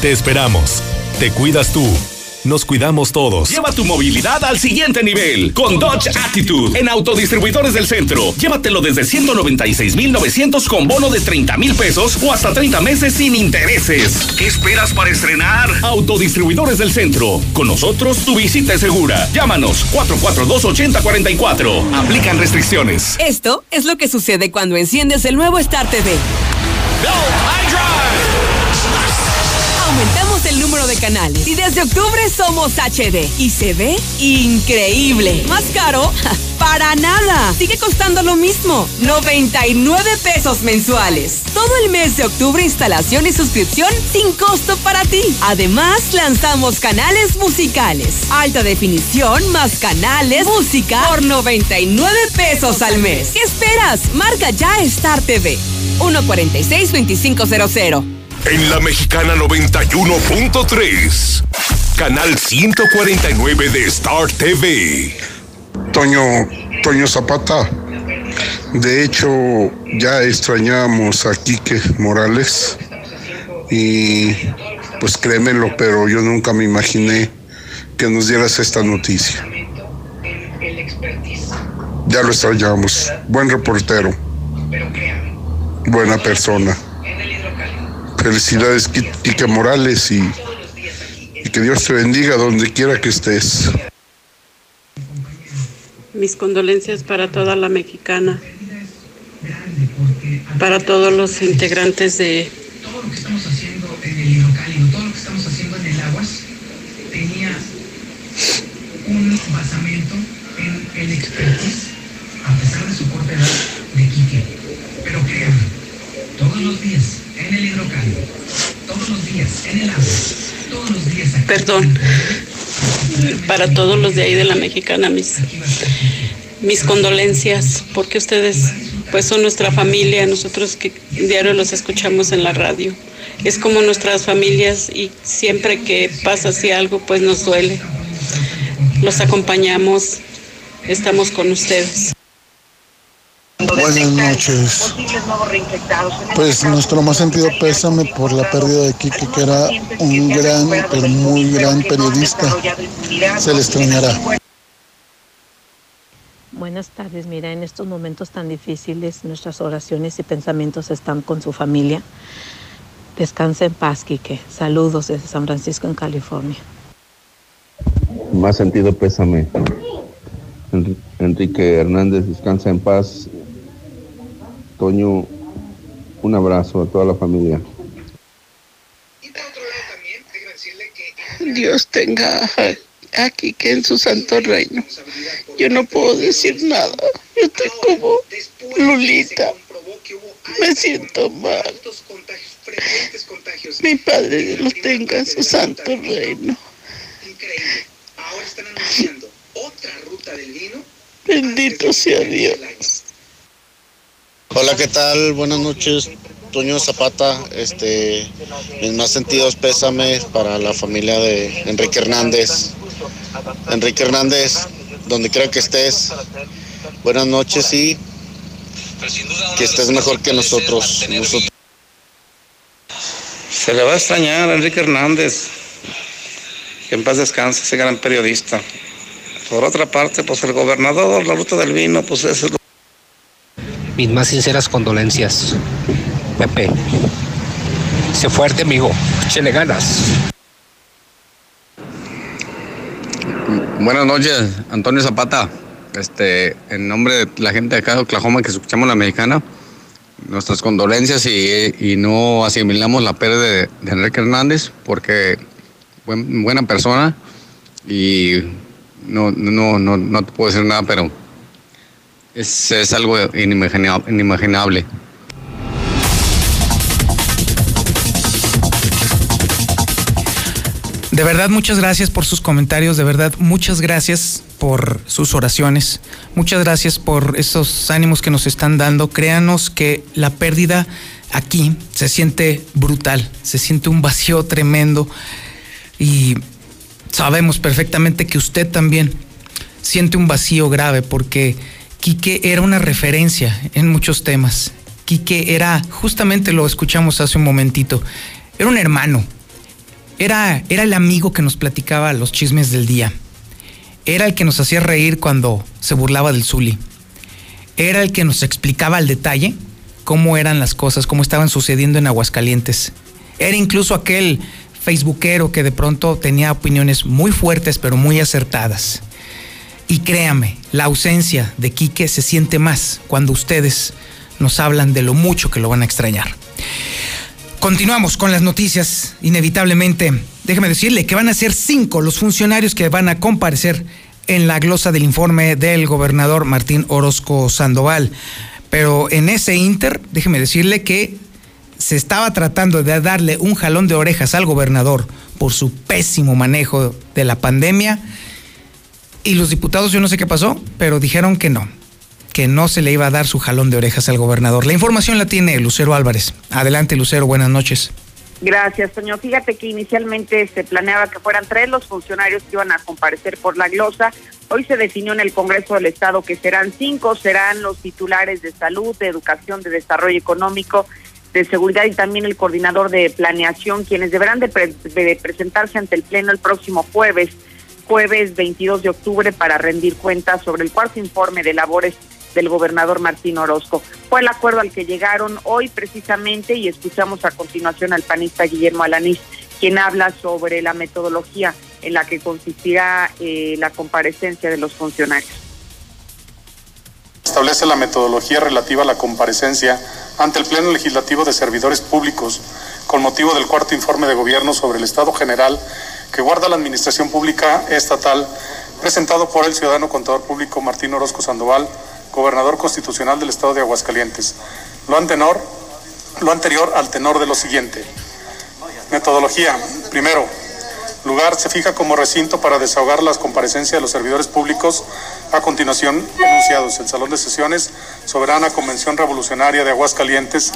[SPEAKER 19] Te esperamos. Te cuidas tú. Nos cuidamos todos.
[SPEAKER 52] Lleva tu movilidad al siguiente nivel con Dodge Attitude en Autodistribuidores del Centro. Llévatelo desde 196,900 con bono de 30 mil pesos o hasta 30 meses sin intereses. ¿Qué esperas para estrenar? Autodistribuidores del Centro. Con nosotros tu visita es segura. Llámanos 442-8044. Aplican restricciones.
[SPEAKER 53] Esto es lo que sucede cuando enciendes el nuevo Star TV. Aumentamos de canales y desde octubre somos HD y se ve increíble. ¿Más caro? Para nada. Sigue costando lo mismo. 99 pesos mensuales. Todo el mes de octubre instalación y suscripción sin costo para ti. Además, lanzamos canales musicales. Alta definición más canales, música por 99 pesos al mes. ¿Qué esperas? Marca ya Star TV. 146-2500.
[SPEAKER 35] En la mexicana 91.3, canal 149 de Star TV.
[SPEAKER 54] Toño, Toño Zapata. De hecho, ya extrañábamos a Quique Morales. Y pues créemelo, pero yo nunca me imaginé que nos dieras esta noticia. Ya lo extrañamos. Buen reportero. Buena persona. Felicidades, Quique Morales, y, y que Dios te bendiga donde quiera que estés.
[SPEAKER 55] Mis condolencias para toda la mexicana, para todos los integrantes de
[SPEAKER 13] todo lo que estamos haciendo en el hidrocálido, todo lo que estamos haciendo en el aguas, tenía un basamento todos los días en el agua, todos los días aquí.
[SPEAKER 55] Perdón, para todos los de ahí de la mexicana, mis, mis condolencias, porque ustedes pues son nuestra familia, nosotros que diario los escuchamos en la radio. Es como nuestras familias y siempre que pasa así algo pues nos duele. Los acompañamos, estamos con ustedes.
[SPEAKER 7] Buenas noches. Pues nuestro más sentido pésame por la pérdida de Kike, que era un gran, pero muy gran periodista. Se le extrañará.
[SPEAKER 56] Buenas tardes. Mira, en estos momentos tan difíciles, nuestras oraciones y pensamientos están con su familia. Descansa en paz, Quique. Saludos desde San Francisco, en California.
[SPEAKER 57] Más sentido pésame. Enri- Enrique Hernández, descansa en paz. Toño, un abrazo a toda la familia.
[SPEAKER 55] Dios tenga a Quique en su santo reino. Yo no puedo decir nada. Yo estoy como Lulita. Me siento mal. Mi Padre Dios lo tenga en su santo reino. Bendito sea Dios.
[SPEAKER 58] Hola, ¿qué tal? Buenas noches. Toño Zapata, este, mis más sentidos pésames para la familia de Enrique Hernández. Enrique Hernández, donde quiera que estés, buenas noches y que estés mejor que nosotros.
[SPEAKER 36] Se le va a extrañar a Enrique Hernández. Que en paz descanse ese gran periodista. Por otra parte, pues el gobernador, la ruta del vino, pues es el...
[SPEAKER 59] Mis más sinceras condolencias. Pepe. Sé fuerte, amigo. Échale ganas.
[SPEAKER 60] Buenas noches, Antonio Zapata. Este, en nombre de la gente de acá de Oklahoma que escuchamos la mexicana, nuestras condolencias y, y no asimilamos la pérdida de, de Enrique Hernández porque buen- buena persona y no, no, no, no te puedo decir nada, pero Es, es algo inimagina- inimaginable.
[SPEAKER 2] De verdad, muchas gracias por sus comentarios, de verdad, muchas gracias por sus oraciones, muchas gracias por esos ánimos que nos están dando. Créanos que la pérdida aquí se siente brutal, se siente un vacío tremendo y sabemos perfectamente que usted también siente un vacío grave porque Quique era una referencia en muchos temas. Quique era, justamente lo escuchamos hace un momentito, era un hermano, era, era el amigo que nos platicaba los chismes del día. Era el que nos hacía reír cuando se burlaba del Zuli. Era el que nos explicaba al detalle cómo eran las cosas, cómo estaban sucediendo en Aguascalientes. Era incluso aquel facebookero que de pronto tenía opiniones muy fuertes pero muy acertadas. Y créame, la ausencia de Quique se siente más cuando ustedes nos hablan de lo mucho que lo van a extrañar. Continuamos con las noticias, inevitablemente. Déjeme decirle que van a ser cinco los funcionarios que van a comparecer en la glosa del informe del gobernador Martín Orozco Sandoval. Pero en ese inter, déjeme decirle que se estaba tratando de darle un jalón de orejas al gobernador por su pésimo manejo de la pandemia. Y los diputados, yo no sé qué pasó, pero dijeron que no, que no se le iba a dar su jalón de orejas al gobernador. La información la tiene Lucero Álvarez. Adelante, Lucero, buenas noches.
[SPEAKER 7] Gracias, Toño. Fíjate que inicialmente se planeaba que fueran tres los funcionarios que iban a comparecer por la glosa. Hoy se definió en el Congreso del Estado que serán cinco, serán los titulares de salud, de educación, de desarrollo económico, de seguridad y también el coordinador de planeación, quienes deberán de, de presentarse ante el Pleno el próximo jueves, jueves 22 de octubre, para rendir cuentas sobre el cuarto informe de labores del gobernador Martín Orozco. Fue el acuerdo al que llegaron hoy precisamente y escuchamos a continuación al panista Guillermo Alanís, quien habla sobre la metodología en la que consistirá eh, la comparecencia de los funcionarios.
[SPEAKER 61] Establece la metodología relativa a la comparecencia ante el Pleno Legislativo de Servidores Públicos con motivo del cuarto informe de gobierno sobre el Estado General que guarda la Administración Pública Estatal, presentado por el ciudadano contador público Martín Orozco Sandoval, gobernador constitucional del Estado de Aguascalientes. Lo lo anterior al tenor de lo siguiente. Metodología. Primero, lugar se fija como recinto para desahogar las comparecencias de los servidores públicos. A continuación, enunciados. El Salón de Sesiones, Soberana Convención Revolucionaria de Aguascalientes.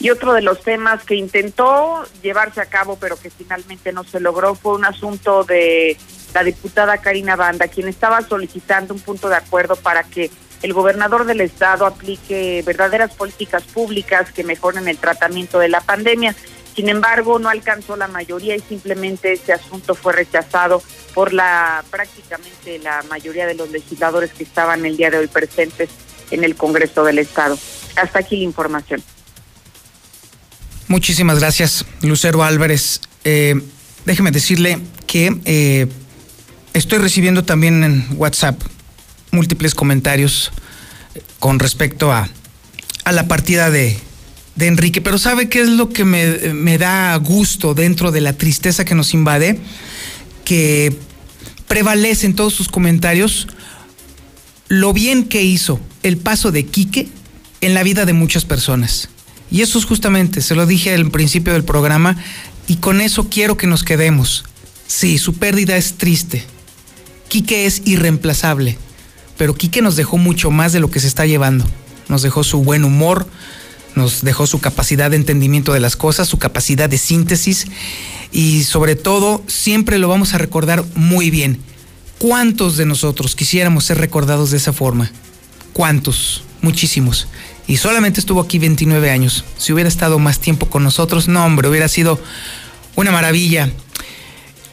[SPEAKER 7] Y otro de los temas que intentó llevarse a cabo, pero que finalmente no se logró, fue un asunto de la diputada Karina Banda, quien estaba solicitando un punto de acuerdo para que el gobernador del estado aplique verdaderas políticas públicas que mejoren el tratamiento de la pandemia. Sin embargo, no alcanzó la mayoría y simplemente ese asunto fue rechazado por la prácticamente la mayoría de los legisladores que estaban el día de hoy presentes en el Congreso del Estado. Hasta aquí la información.
[SPEAKER 2] Muchísimas gracias, Lucero Álvarez. Eh, déjeme decirle que eh, estoy recibiendo también en WhatsApp múltiples comentarios con respecto a, a la partida de, de Enrique, pero ¿sabe qué es lo que me, me da gusto dentro de la tristeza que nos invade? Que prevalece en todos sus comentarios lo bien que hizo el paso de Quique en la vida de muchas personas. Y eso es justamente, se lo dije al principio del programa, y con eso quiero que nos quedemos. Sí, su pérdida es triste. Quique es irreemplazable, pero Quique nos dejó mucho más de lo que se está llevando. Nos dejó su buen humor, nos dejó su capacidad de entendimiento de las cosas, su capacidad de síntesis y sobre todo siempre lo vamos a recordar muy bien. ¿Cuántos de nosotros quisiéramos ser recordados de esa forma? ¿Cuántos? Muchísimos. Y solamente estuvo aquí 29 años. Si hubiera estado más tiempo con nosotros, no hombre, hubiera sido una maravilla.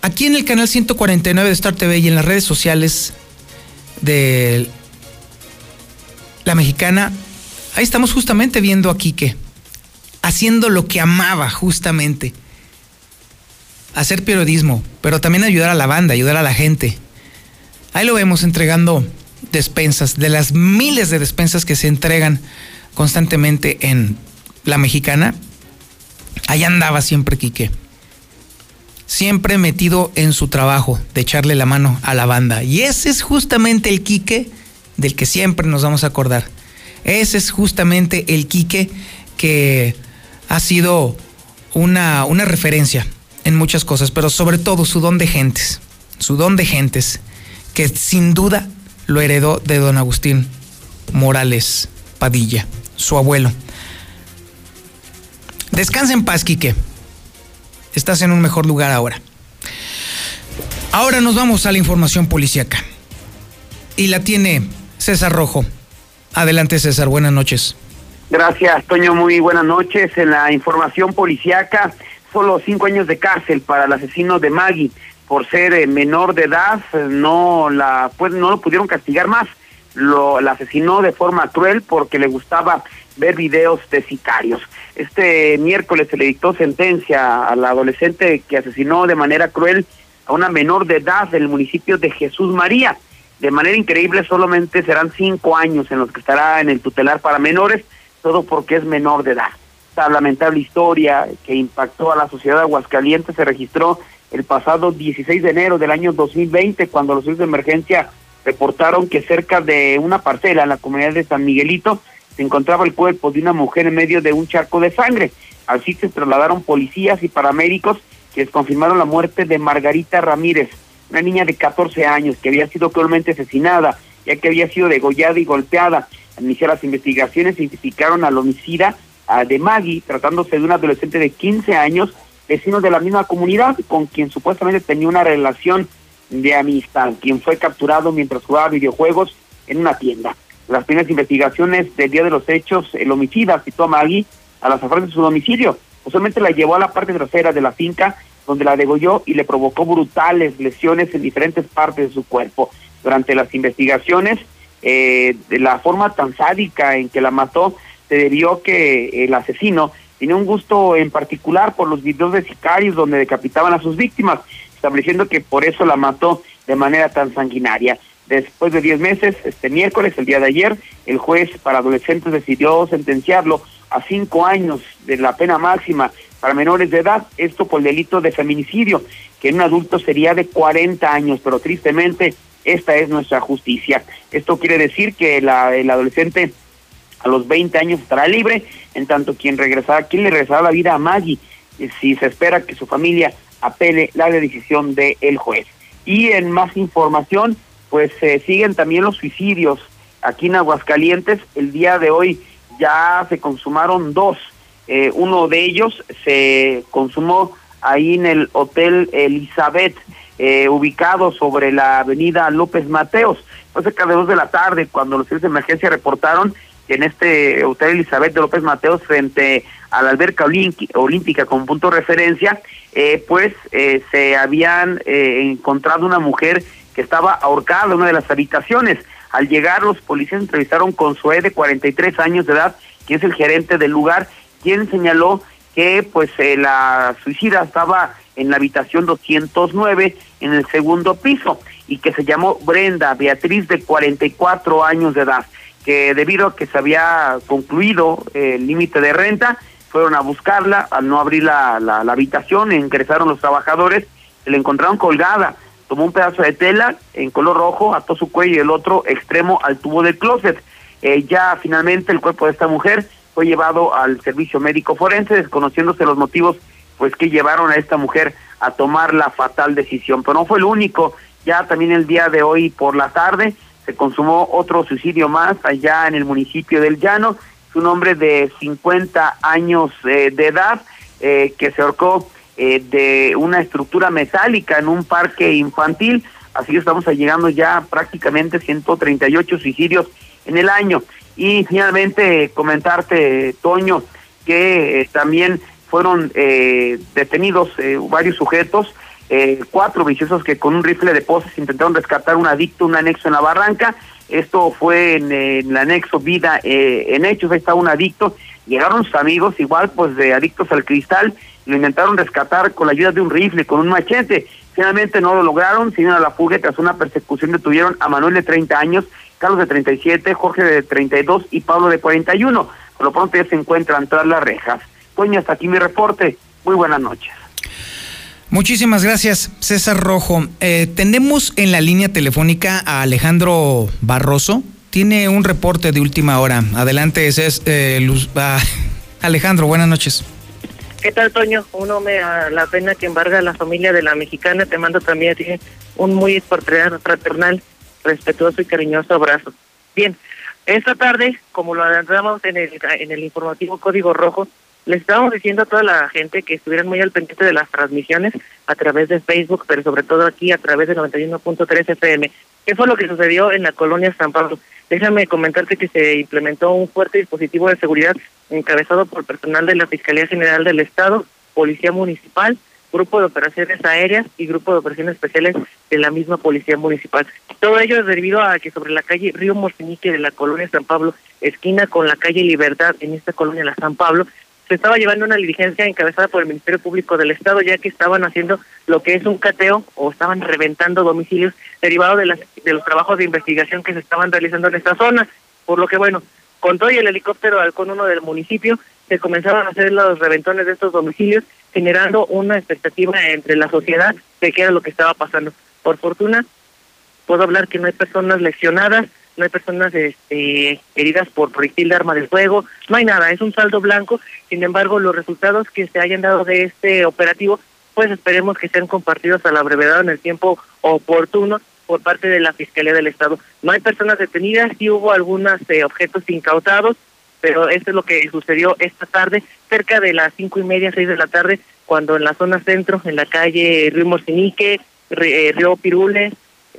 [SPEAKER 2] Aquí en el canal 149 de Star TV y en las redes sociales de La Mexicana, ahí estamos justamente viendo a Quique, haciendo lo que amaba justamente. Hacer periodismo, pero también ayudar a la banda, ayudar a la gente. Ahí lo vemos entregando despensas, de las miles de despensas que se entregan constantemente en La Mexicana. Ahí andaba siempre Quique. Siempre metido en su trabajo de echarle la mano a la banda. Y ese es justamente el Quique del que siempre nos vamos a acordar. Ese es justamente el Quique que ha sido una, una referencia en muchas cosas, pero sobre todo su don de gentes, su don de gentes, que sin duda lo heredó de don Agustín Morales Padilla, su abuelo. Descansa en paz, Quique. Estás en un mejor lugar ahora. Ahora nos vamos a la información policíaca. Y la tiene César Rojo. Adelante, César. Buenas noches.
[SPEAKER 62] Gracias, Toño. Muy buenas noches. En la información policíaca, solo cinco años de cárcel para el asesino de Maggie por ser eh, menor de edad. No la, pues, no lo pudieron castigar más. Lo la asesinó de forma cruel porque le gustaba ver videos de sicarios. Este miércoles se le dictó sentencia al adolescente que asesinó de manera cruel a una menor de edad del municipio de Jesús María. De manera increíble, solamente serán cinco años en los que estará en el tutelar para menores, todo porque es menor de edad. Esta lamentable historia que impactó a la sociedad de Aguascalientes se registró el pasado 16 de enero del año 2020, cuando los servicios de emergencia reportaron que cerca de una parcela en la comunidad de San Miguelito se encontraba el cuerpo de una mujer en medio de un charco de sangre. Así se trasladaron policías y paramédicos que confirmaron la muerte de Margarita Ramírez, una niña de 14 años que había sido cruelmente asesinada, ya que había sido degollada y golpeada. Al iniciar las investigaciones identificaron al homicida de Maggie, tratándose de un adolescente de 15 años, vecino de la misma comunidad, con quien supuestamente tenía una relación de amistad, quien fue capturado mientras jugaba videojuegos en una tienda. Las primeras investigaciones del día de los hechos, el homicida citó a Maggie a las afueras de su domicilio. Usualmente la llevó a la parte trasera de la finca, donde la degolló y le provocó brutales lesiones en diferentes partes de su cuerpo. Durante las investigaciones, eh, de la forma tan sádica en que la mató, se debió que el asesino tenía un gusto en particular por los videos de sicarios donde decapitaban a sus víctimas, estableciendo que por eso la mató de manera tan sanguinaria. Después de 10 meses, este miércoles, el día de ayer, el juez para adolescentes decidió sentenciarlo a cinco años de la pena máxima para menores de edad, esto por el delito de feminicidio, que en un adulto sería de 40 años, pero tristemente esta es nuestra justicia. Esto quiere decir que la, el adolescente a los 20 años estará libre, en tanto quien regresará, quien le regresará la vida a Maggie, eh, si se espera que su familia apele la decisión del juez. Y en más información, pues se siguen también los suicidios aquí en Aguascalientes. El día de hoy ya se consumaron dos. Eh, uno de ellos se consumó ahí en el Hotel Elizabeth, eh, ubicado sobre la avenida López Mateos. Fue cerca de dos de la tarde cuando los servicios de emergencia reportaron en este Hotel Elizabeth de López Mateos, frente a la alberca olímpica como punto de referencia, eh, pues se habían encontrado una mujer que estaba ahorcada en una de las habitaciones. Al llegar, los policías entrevistaron con Zoe, de 43 años de edad, que es el gerente del lugar, quien señaló que pues eh, la suicida estaba en la habitación 209 en el segundo piso y que se llamó Brenda Beatriz de 44 años de edad, que debido a que se había concluido el límite de renta, fueron a buscarla, al no abrir la, la, la habitación, ingresaron los trabajadores, se la encontraron colgada tomó un pedazo de tela en color rojo, ató su cuello y el otro extremo al tubo del closet. Eh, ya finalmente el cuerpo de esta mujer fue llevado al servicio médico forense, desconociéndose los motivos pues que llevaron a esta mujer a tomar la fatal decisión. Pero no fue el único, ya también el día de hoy por la tarde se consumó otro suicidio más allá en el municipio del Llano, es un hombre de 50 años eh, de edad eh, que se ahorcó eh, de una estructura metálica en un parque infantil. Así que estamos llegando ya prácticamente 138 suicidios en el año. Y finalmente comentarte, Toño, que eh, también fueron eh, detenidos varios sujetos, cuatro viciosos que con un rifle de poses intentaron rescatar un adicto, un anexo en la barranca. Esto fue en, el anexo Vida en Hechos, ahí está un adicto. Llegaron sus amigos, igual pues de adictos al cristal, lo intentaron rescatar con la ayuda de un rifle, con un machete. Finalmente no lo lograron, sino a la fuga tras una persecución detuvieron a Manuel de 30 años, Carlos de 37, Jorge de 32 y Pablo de 41. Por lo pronto ya se encuentran tras las rejas. Toño, hasta aquí mi reporte. Muy buenas noches.
[SPEAKER 2] Muchísimas gracias, César Rojo. Eh, tenemos en la línea telefónica a Alejandro Barroso. tiene un reporte de última hora. Adelante, es eh, Luz, ah, Alejandro, buenas noches.
[SPEAKER 63] ¿Qué tal, Toño? Uno me da la pena que embarga a la familia de la mexicana. Te mando también a ti un muy fraternal, respetuoso y cariñoso abrazo. Bien, esta tarde, como lo adelantamos en el, en el informativo Código Rojo, les estábamos diciendo a toda la gente que estuvieran muy al pendiente de las transmisiones a través de Facebook, pero sobre todo aquí a través de 91.3 FM. ¿Qué fue lo que sucedió en la colonia San Pablo? Déjame comentarte que se implementó un fuerte dispositivo de seguridad encabezado por personal de la Fiscalía General del Estado, Policía Municipal, Grupo de Operaciones Aéreas y Grupo de Operaciones Especiales de la misma Policía Municipal. Todo ello es debido a que sobre la calle Río Morcinique de la colonia San Pablo, esquina con la calle Libertad en esta colonia la San Pablo, se estaba llevando una diligencia encabezada por el Ministerio Público del Estado, ya que estaban haciendo lo que es un cateo o estaban reventando domicilios derivados de, de los trabajos de investigación que se estaban realizando en esta zona. Por lo que, bueno, con todo y el helicóptero con uno del municipio, se comenzaban a hacer los reventones de estos domicilios, generando una expectativa entre la sociedad de qué era lo que estaba pasando. Por fortuna, puedo hablar que no hay personas lesionadas, no hay personas este, heridas por proyectil de arma de fuego, no hay nada, es un saldo blanco. Sin embargo, los resultados que se hayan dado de este operativo, pues esperemos que sean compartidos a la brevedad en el tiempo oportuno por parte de la Fiscalía del Estado. No hay personas detenidas, sí hubo algunos eh, objetos incautados, pero esto es lo que sucedió esta tarde, cerca de las cinco y media, seis de la tarde, cuando en la zona centro, en la calle Río Morcinique, eh, Río Pirules,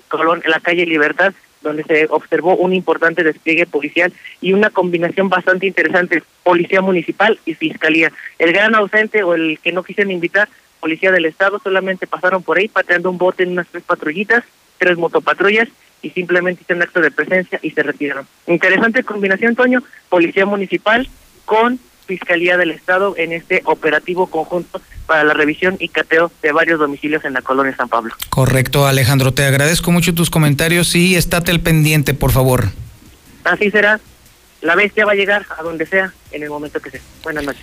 [SPEAKER 63] Colón, en la calle Libertad, donde se observó un importante despliegue policial y una combinación bastante interesante, policía municipal y fiscalía. El gran ausente o el que no quisieron invitar, policía del estado, solamente pasaron por ahí pateando un bote en unas tres patrullitas, tres motopatrullas y simplemente hicieron acto de presencia y se retiraron. Interesante combinación, Toño, policía municipal con Fiscalía del Estado en este operativo conjunto para la revisión y cateo de varios domicilios en la colonia San Pablo.
[SPEAKER 2] Correcto, Alejandro. Te agradezco mucho tus comentarios y estate al pendiente, por favor.
[SPEAKER 63] Así será. La bestia va a llegar a donde sea en el momento que sea. Buenas noches.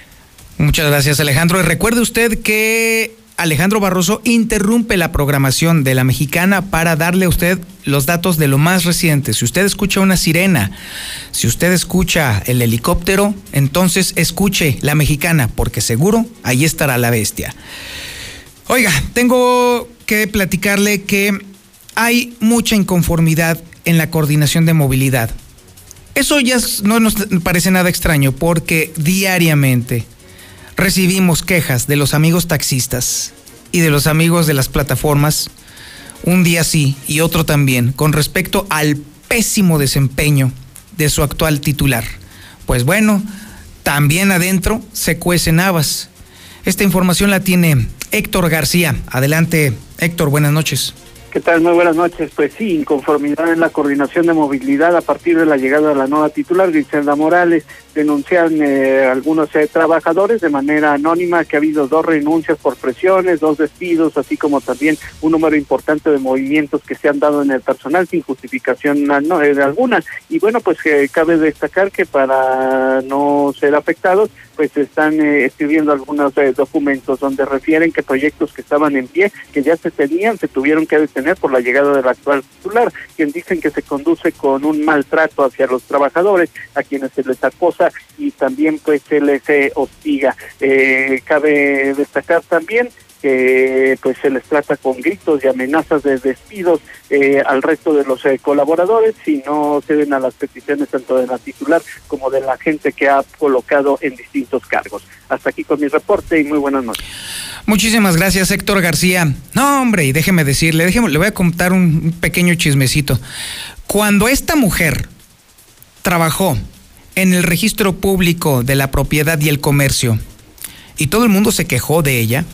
[SPEAKER 2] Muchas gracias, Alejandro. Y recuerde usted que Alejandro Barroso interrumpe la programación de la mexicana para darle a usted los datos de lo más reciente. Si usted escucha una sirena, si usted escucha el helicóptero, entonces escuche la mexicana, porque seguro ahí estará la bestia. Oiga, tengo que platicarle que hay mucha inconformidad en la coordinación de movilidad. Eso ya no nos parece nada extraño porque diariamente recibimos quejas de los amigos taxistas y de los amigos de las plataformas, un día sí y otro también, con respecto al pésimo desempeño de su actual titular. Pues bueno, también adentro se cuecen habas. Esta información la tiene Héctor García. Adelante, Héctor, buenas noches.
[SPEAKER 9] ¿Qué tal? Muy buenas noches. Pues sí, inconformidad en la coordinación de movilidad a partir de la llegada de la nueva titular, Griselda Morales. Denuncian eh, algunos eh, trabajadores de manera anónima que ha habido dos renuncias por presiones, dos despidos, así como también un número importante de movimientos que se han dado en el personal sin justificación no, eh, alguna. Y bueno, pues cabe destacar que para no ser afectados, pues están escribiendo algunos documentos donde refieren que proyectos que estaban en pie, que ya se tenían, se tuvieron que detener por la llegada del actual titular, quien dicen que se conduce con un maltrato hacia los trabajadores, a quienes se les acosa y también pues se les eh, hostiga. Eh, cabe destacar también que pues se les trata con gritos y amenazas de despidos eh, al resto de los colaboradores si no ceden a las peticiones tanto de la titular como de la gente que ha colocado en distintos cargos. Hasta aquí con mi reporte y muy buenas noches.
[SPEAKER 2] Muchísimas gracias, Héctor García. No, hombre, y déjeme decirle, déjeme, le voy a contar un pequeño chismecito. Cuando esta mujer trabajó en el registro público de la propiedad y el comercio, y todo el mundo se quejó de ella,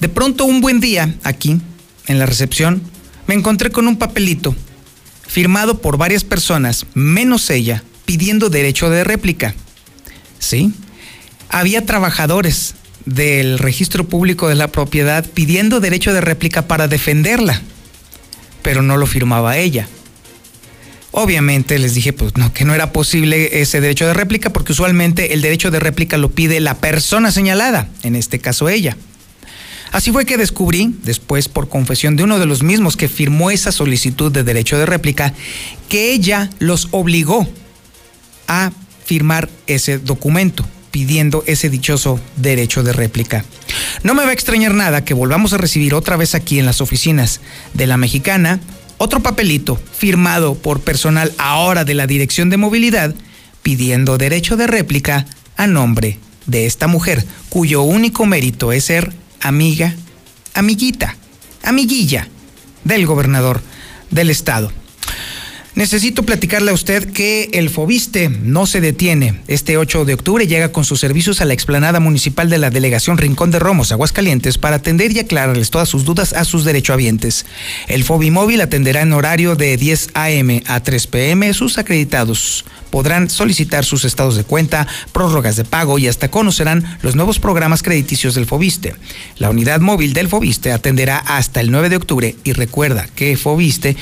[SPEAKER 2] de pronto un buen día, aquí, en la recepción, me encontré con un papelito firmado por varias personas, menos ella, pidiendo derecho de réplica. ¿Sí? Había trabajadores del registro público de la propiedad pidiendo derecho de réplica para defenderla, pero no lo firmaba ella. Obviamente les dije pues no, que no era posible ese derecho de réplica porque usualmente el derecho de réplica lo pide la persona señalada, en este caso ella. Así fue que descubrí, después por confesión de uno de los mismos que firmó esa solicitud de derecho de réplica, que ella los obligó a firmar ese documento pidiendo ese dichoso derecho de réplica. No me va a extrañar nada que volvamos a recibir otra vez aquí en las oficinas de la mexicana otro papelito firmado por personal ahora de la Dirección de Movilidad pidiendo derecho de réplica a nombre de esta mujer cuyo único mérito es ser amiga, amiguita, amiguilla del gobernador del estado. Necesito platicarle a usted que el Fobiste no se detiene. Este 8 de octubre llega con sus servicios a la explanada municipal de la delegación Rincón de Romos, Aguascalientes, para atender y aclararles todas sus dudas a sus derechohabientes. El Fobimóvil atenderá en horario de 10 a.m. a 3 p.m. Sus acreditados podrán solicitar sus estados de cuenta, prórrogas de pago y hasta conocerán los nuevos programas crediticios del Fobiste. La unidad móvil del Fobiste atenderá hasta el 9 de octubre y recuerda que Fobiste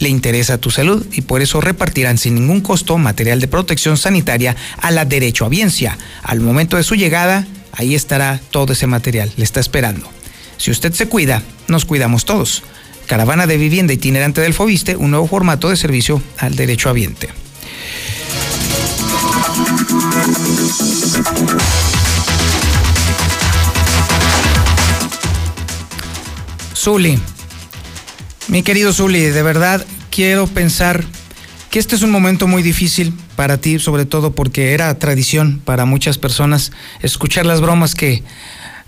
[SPEAKER 2] le interesa tu salud y por eso repartirán sin ningún costo material de protección sanitaria a la derecho derechohabiencia. Al momento de su llegada, ahí estará todo ese material, le está esperando. Si usted se cuida, nos cuidamos todos. Caravana de vivienda itinerante del Fobiste, un nuevo formato de servicio al derecho derechohabiente. Zuli, mi querido Zuli, de verdad quiero pensar que este es un momento muy difícil para ti, sobre todo porque era tradición para muchas personas escuchar las bromas que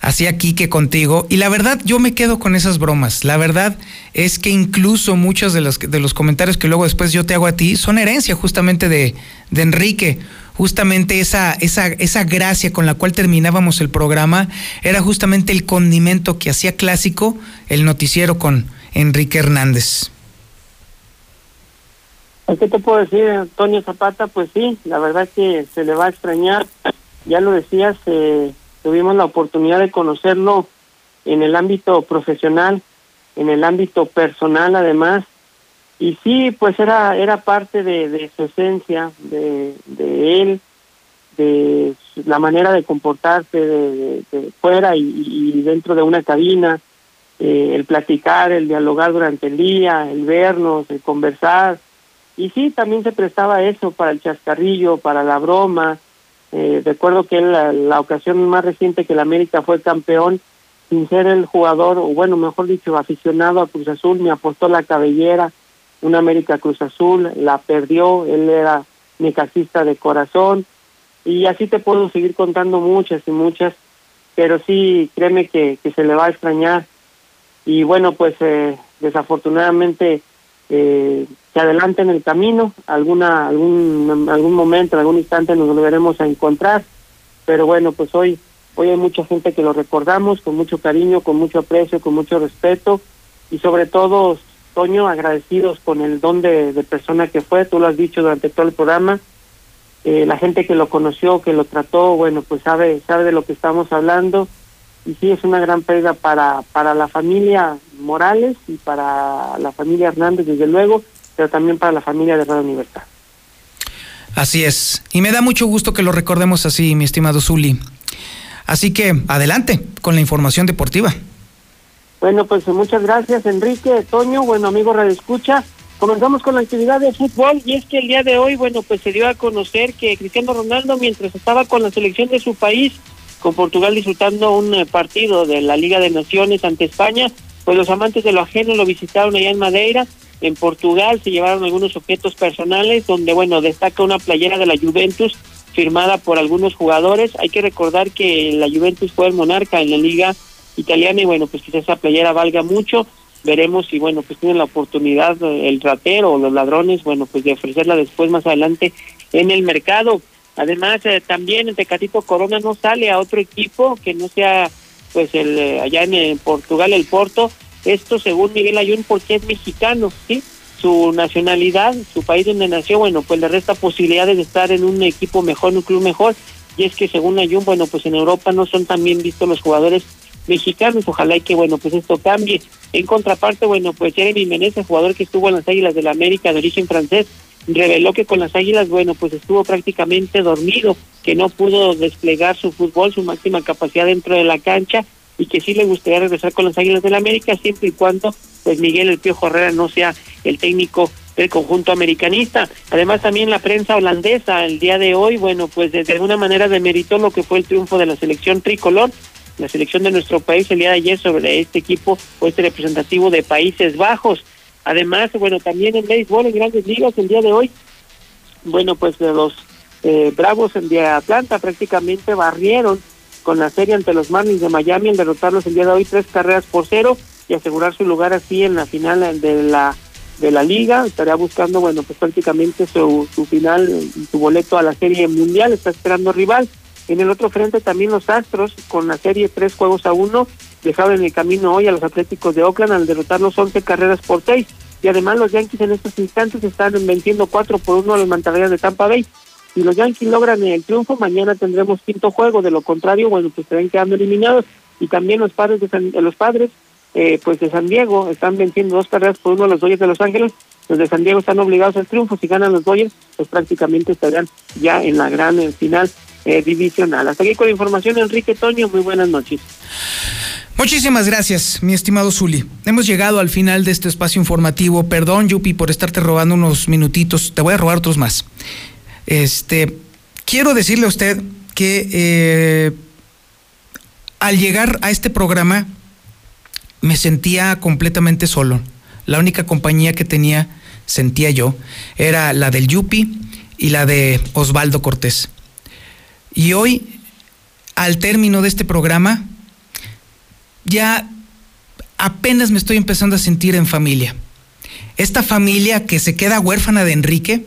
[SPEAKER 2] hacía Quique contigo. Y la verdad, yo me quedo con esas bromas. La verdad es que incluso muchos de los, de los comentarios que luego después yo te hago a ti son herencia justamente de, de Enrique. Justamente esa, esa, esa gracia con la cual terminábamos el programa era justamente el condimento que hacía clásico el noticiero con Enrique Hernández.
[SPEAKER 6] ¿Qué te puedo decir, Antonio Zapata? Pues sí, la verdad que se le va a extrañar. Ya lo decías, eh, tuvimos la oportunidad de conocerlo en el ámbito profesional, en el ámbito personal además. Y sí, pues era era parte de, su esencia, de, él, de la manera de comportarse de, fuera y, dentro de una cabina, eh, el platicar, el dialogar durante el día, el vernos, el conversar. Y sí, también se prestaba eso para el chascarrillo, para la broma. Eh, recuerdo que la, la ocasión más reciente que el América fue campeón, sin ser el jugador, o bueno, mejor dicho, aficionado a Cruz Azul, me apostó la cabellera, un América Cruz Azul, la perdió, él era casista de corazón, y así te puedo seguir contando muchas y muchas, pero sí, créeme que se le va a extrañar y bueno, pues eh, desafortunadamente eh, se adelanta en el camino, alguna algún algún momento, en algún instante nos volveremos a encontrar, pero bueno, pues hoy hoy hay mucha gente que lo recordamos con mucho cariño, con mucho aprecio, con mucho respeto y sobre todo Toño agradecidos con el don de, persona que fue, tú lo has dicho durante todo el programa, eh, la gente que lo conoció, que lo trató, bueno, pues sabe sabe de lo que estamos hablando y sí es una gran pérdida para, para la familia Morales y para la familia Hernández, desde luego, pero también para la familia de Radio Libertad.
[SPEAKER 2] Así es, y me da mucho gusto que lo recordemos así, mi estimado Zuli. Así que adelante con la información deportiva.
[SPEAKER 6] Bueno, pues muchas gracias, Enrique, Toño, bueno, amigo Radio Escucha. Comenzamos con la actividad de fútbol y es que el día de hoy, bueno, pues se dio a conocer que Cristiano Ronaldo, mientras estaba con la selección de su país, con Portugal disfrutando un eh, partido de la Liga de Naciones ante España, pues los amantes de lo ajeno lo visitaron allá en Madeira. En Portugal se llevaron algunos objetos personales, donde, bueno, destaca una playera de la Juventus firmada por algunos jugadores. Hay que recordar que la Juventus fue el monarca en la Liga Italiana y, bueno, pues quizás esa playera valga mucho. Veremos si, bueno, pues tienen la oportunidad eh, el ratero o los ladrones, bueno, pues de ofrecerla después más adelante en el mercado. Además, eh, también el Tecatito Corona no sale a otro equipo que no sea pues el eh, allá en, Portugal el Porto. Esto según Miguel Ayun porque es mexicano, ¿sí? Su nacionalidad, su país donde nació, bueno, pues le resta posibilidades de estar en un equipo mejor, un club mejor. Y es que según Ayun, bueno, pues en Europa no son tan bien vistos los jugadores mexicanos. Ojalá y que, bueno, pues esto cambie. En contraparte, bueno, pues Jeremy Menezes, jugador que estuvo en las Águilas de la América de origen francés, reveló que con las Águilas, bueno, pues estuvo prácticamente dormido, que no pudo desplegar su fútbol, su máxima capacidad dentro de la cancha y que sí le gustaría regresar con las Águilas del América siempre y cuando pues Miguel El Piojo Herrera no sea el técnico del conjunto americanista. Además también la prensa holandesa el día de hoy, bueno, pues de, alguna manera demeritó lo que fue el triunfo de la selección tricolor, la selección de nuestro país el día de ayer sobre este equipo o este representativo de Países Bajos. Además, bueno, también en béisbol en grandes ligas el día de hoy, bueno, pues de los eh, Bravos de Atlanta prácticamente barrieron con la serie ante los Marlins de Miami al derrotarlos el día de hoy tres carreras por cero y asegurar su lugar así en la final de la de la liga, estaría buscando, bueno, pues prácticamente su, su final, su boleto a la serie mundial, está esperando rival. En el otro frente también los Astros, con la serie tres juegos a uno, dejaron en el camino hoy a los Atléticos de Oakland al derrotar los 11 carreras por seis. Y además los Yankees en estos instantes están venciendo cuatro por uno a los Mantarrayas de Tampa Bay. Si los Yankees logran el triunfo, mañana tendremos quinto juego. De lo contrario, bueno, pues estarán quedando eliminados. Y también los padres de los padres eh, pues de San Diego están venciendo dos carreras por uno a los Dodgers de Los Ángeles. Los de San Diego están obligados al triunfo. Si ganan los Dodgers, pues prácticamente estarán ya en la gran final eh, divisional. Hasta aquí con la información, Enrique Toño. Muy buenas noches.
[SPEAKER 2] Muchísimas gracias, mi estimado Zuli. Hemos llegado al final de este espacio informativo. Perdón, Yupi, por estarte robando unos minutitos. Te voy a robar otros más. Este, quiero decirle a usted que al llegar a este programa me sentía completamente solo. La única compañía que tenía, sentía yo, era la del Yupi y la de Osvaldo Cortés. Y hoy, al término de este programa, ya apenas me estoy empezando a sentir en familia. Esta familia que se queda huérfana de Enrique,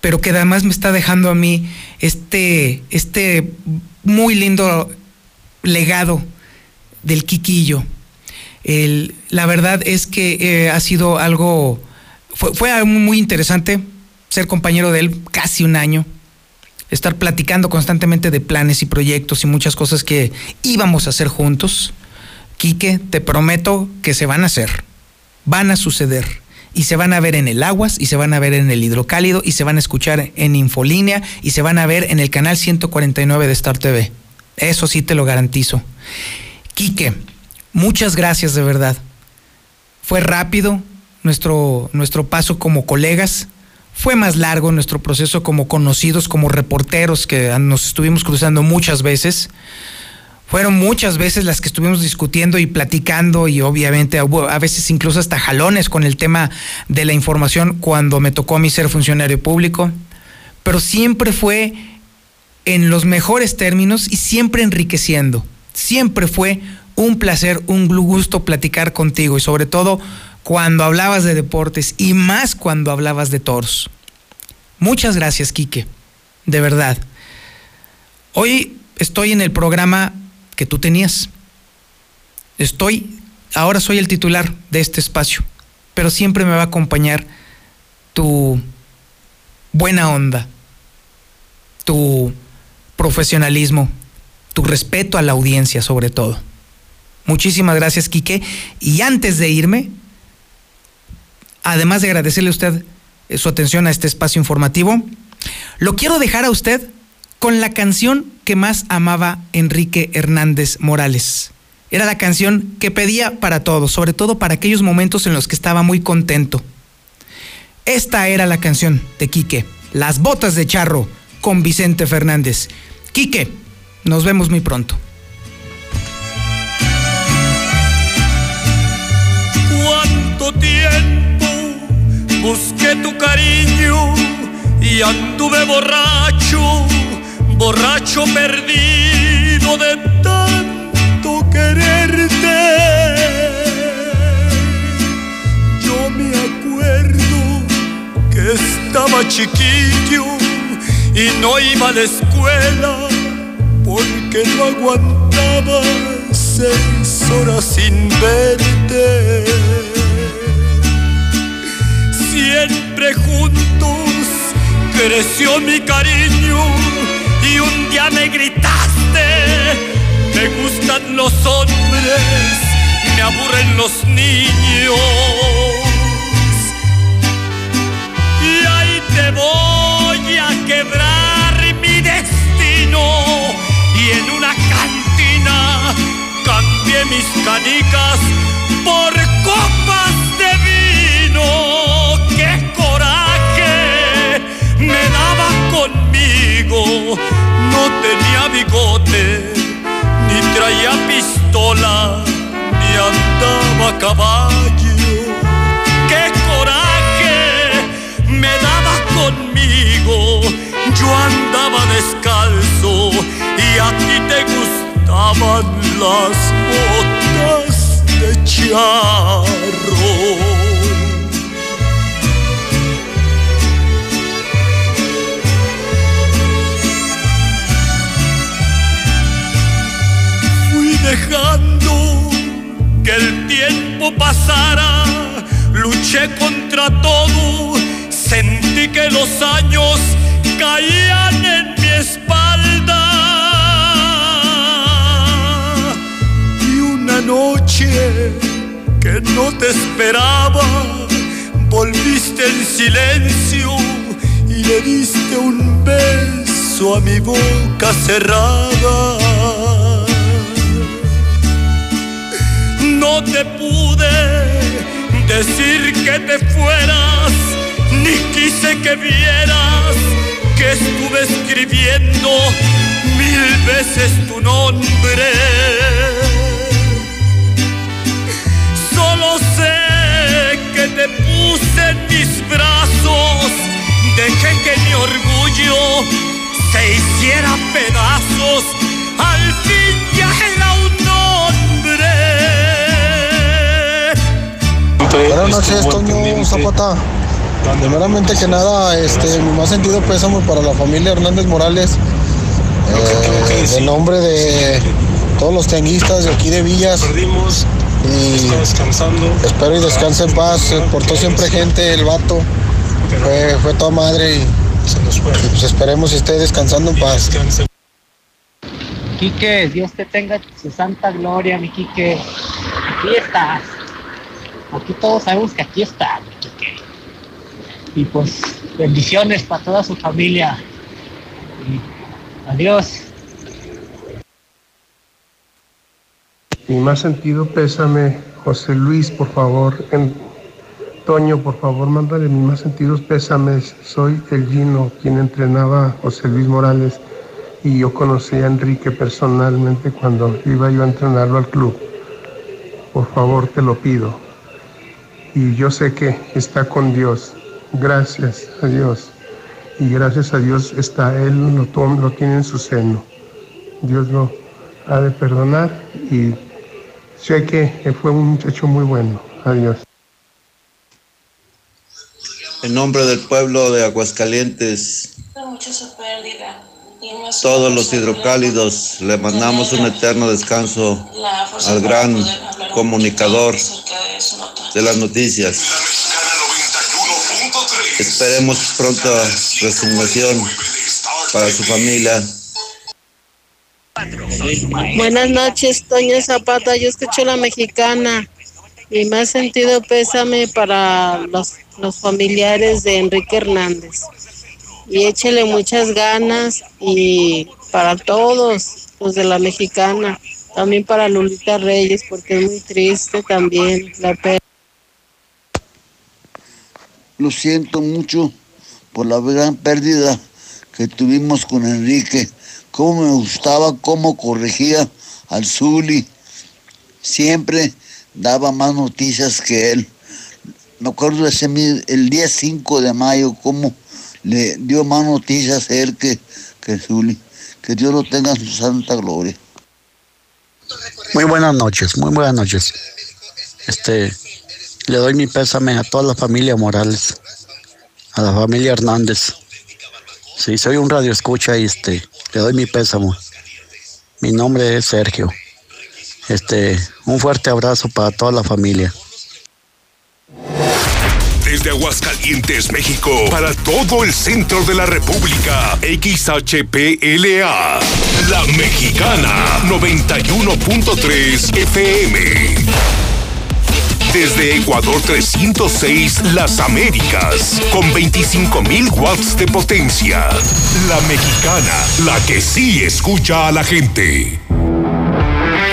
[SPEAKER 2] pero que además me está dejando a mí este, este muy lindo legado del Quiquillo la verdad es que eh, ha sido algo, fue, fue muy interesante ser compañero de él casi un año, estar platicando constantemente de planes y proyectos y muchas cosas que íbamos a hacer juntos. Quique, te prometo que se van a hacer, van a suceder y se van a ver en el Aguas y se van a ver en el Hidrocálido y se van a escuchar en Infolínea y se van a ver en el canal 149 de Star TV. Eso sí te lo garantizo. Quique, Muchas gracias de verdad. Fue rápido nuestro, nuestro paso como colegas, fue más largo nuestro proceso como conocidos, como reporteros que nos estuvimos cruzando muchas veces. Fueron muchas veces las que estuvimos discutiendo y platicando y obviamente a veces incluso hasta jalones con el tema de la información cuando me tocó a mí ser funcionario público, pero siempre fue en los mejores términos y siempre enriqueciendo. Siempre fue un placer, un gusto platicar contigo y sobre todo cuando hablabas de deportes y más cuando hablabas de toros. Muchas gracias, Quique, de verdad. Hoy estoy en el programa que tú tenías. Estoy, ahora soy el titular de este espacio, pero siempre me va a acompañar tu buena onda, tu profesionalismo, tu respeto a la audiencia sobre todo. Muchísimas gracias, Quique. Y antes de irme, además de agradecerle a usted eh, su atención a este espacio informativo, lo quiero dejar a usted con la canción que más amaba Enrique Hernández Morales. Era la canción que pedía para todos, sobre todo para aquellos momentos en los que estaba muy contento. Esta era la canción de Quique, Las botas de charro, con Vicente Fernández. Quique, nos vemos muy pronto.
[SPEAKER 59] tiempo busqué tu cariño y anduve borracho, borracho perdido de tanto quererte. Yo me acuerdo que estaba chiquillo y no iba a la escuela porque no aguantaba seis horas sin verte siempre juntos creció mi cariño y un día me gritaste, me gustan los hombres, me aburren los niños. Y ahí te voy a quebrar mi destino y en una cantina cambié me daba conmigo. No tenía bigote, ni traía pistola, ni andaba a caballo. ¡Qué coraje me daba conmigo! Yo andaba descalzo y a ti te gustaban las botas de charro. Te esperaba, volviste en silencio y le diste un beso a mi boca cerrada. no te pude decir que te fueras, ni quise que vieras que estuve escribiendo mil veces tu nombre. Solo sé que te puse en mis brazos, dejé que mi orgullo se hiciera pedazos, al fin ya era un
[SPEAKER 64] Buenas noches, Toño Zapata. Primeramente que nada, este, mi más sentido pésamo para la familia Hernández Morales. Eh, en nombre de todos los tenguistas de aquí de Villas. Y espero y descanse en paz. Se portó siempre gente, el vato. Fue, fue toda madre y, pues esperemos que esté descansando en paz.
[SPEAKER 65] Quique, Dios te tenga su santa gloria, mi Quique. Aquí estás. Aquí todos sabemos que aquí está, mi Quique. Y pues bendiciones para toda su familia. Y adiós.
[SPEAKER 66] Mi más sentido pésame, José Luis, por favor. En, Toño, por favor, mándale mis más sentidos pésames. Soy el Gino, quien entrenaba a José Luis Morales y yo conocí a Enrique personalmente cuando iba yo a entrenarlo al club. Por favor, te lo pido. Y yo sé que está con Dios. Gracias a Dios. Y gracias a Dios está Él, lo, lo tiene en su seno. Dios lo ha de perdonar y sé que fue un muchacho muy bueno. Adiós.
[SPEAKER 67] En nombre del pueblo de Aguascalientes, todos los hidrocálidos, le mandamos un eterno descanso al gran comunicador
[SPEAKER 68] de
[SPEAKER 67] las noticias. Esperemos pronta resignación para su familia.
[SPEAKER 69] Buenas noches, Toño Zapata. Yo escucho la mexicana y me ha sentido pésame para los, los familiares de Enrique Hernández. Y échele muchas ganas y para todos los de la mexicana, también para Lulita Reyes, porque es muy triste también la pérdida.
[SPEAKER 70] Lo siento mucho por la gran pérdida que tuvimos con Enrique. Cómo me gustaba, cómo corregía al Zuli. Siempre daba más noticias que él. Me acuerdo ese, el día 5 de mayo, cómo le dio más noticias a él que, que Zuli. Que Dios lo tenga en su santa gloria.
[SPEAKER 71] Muy buenas noches, muy buenas noches. Este, le doy mi pésame a toda la familia Morales, a la familia Hernández. Sí, soy un radio escucha y este, le doy mi pésamo. Mi nombre es Sergio. Este, un fuerte abrazo para toda la familia.
[SPEAKER 35] Desde Aguascalientes, México, para todo el centro de la República, XHPLA, La Mexicana, 91.3 FM. Desde Ecuador 306, Las Américas, con 25.000 watts de potencia. La Mexicana, la que sí escucha a la gente.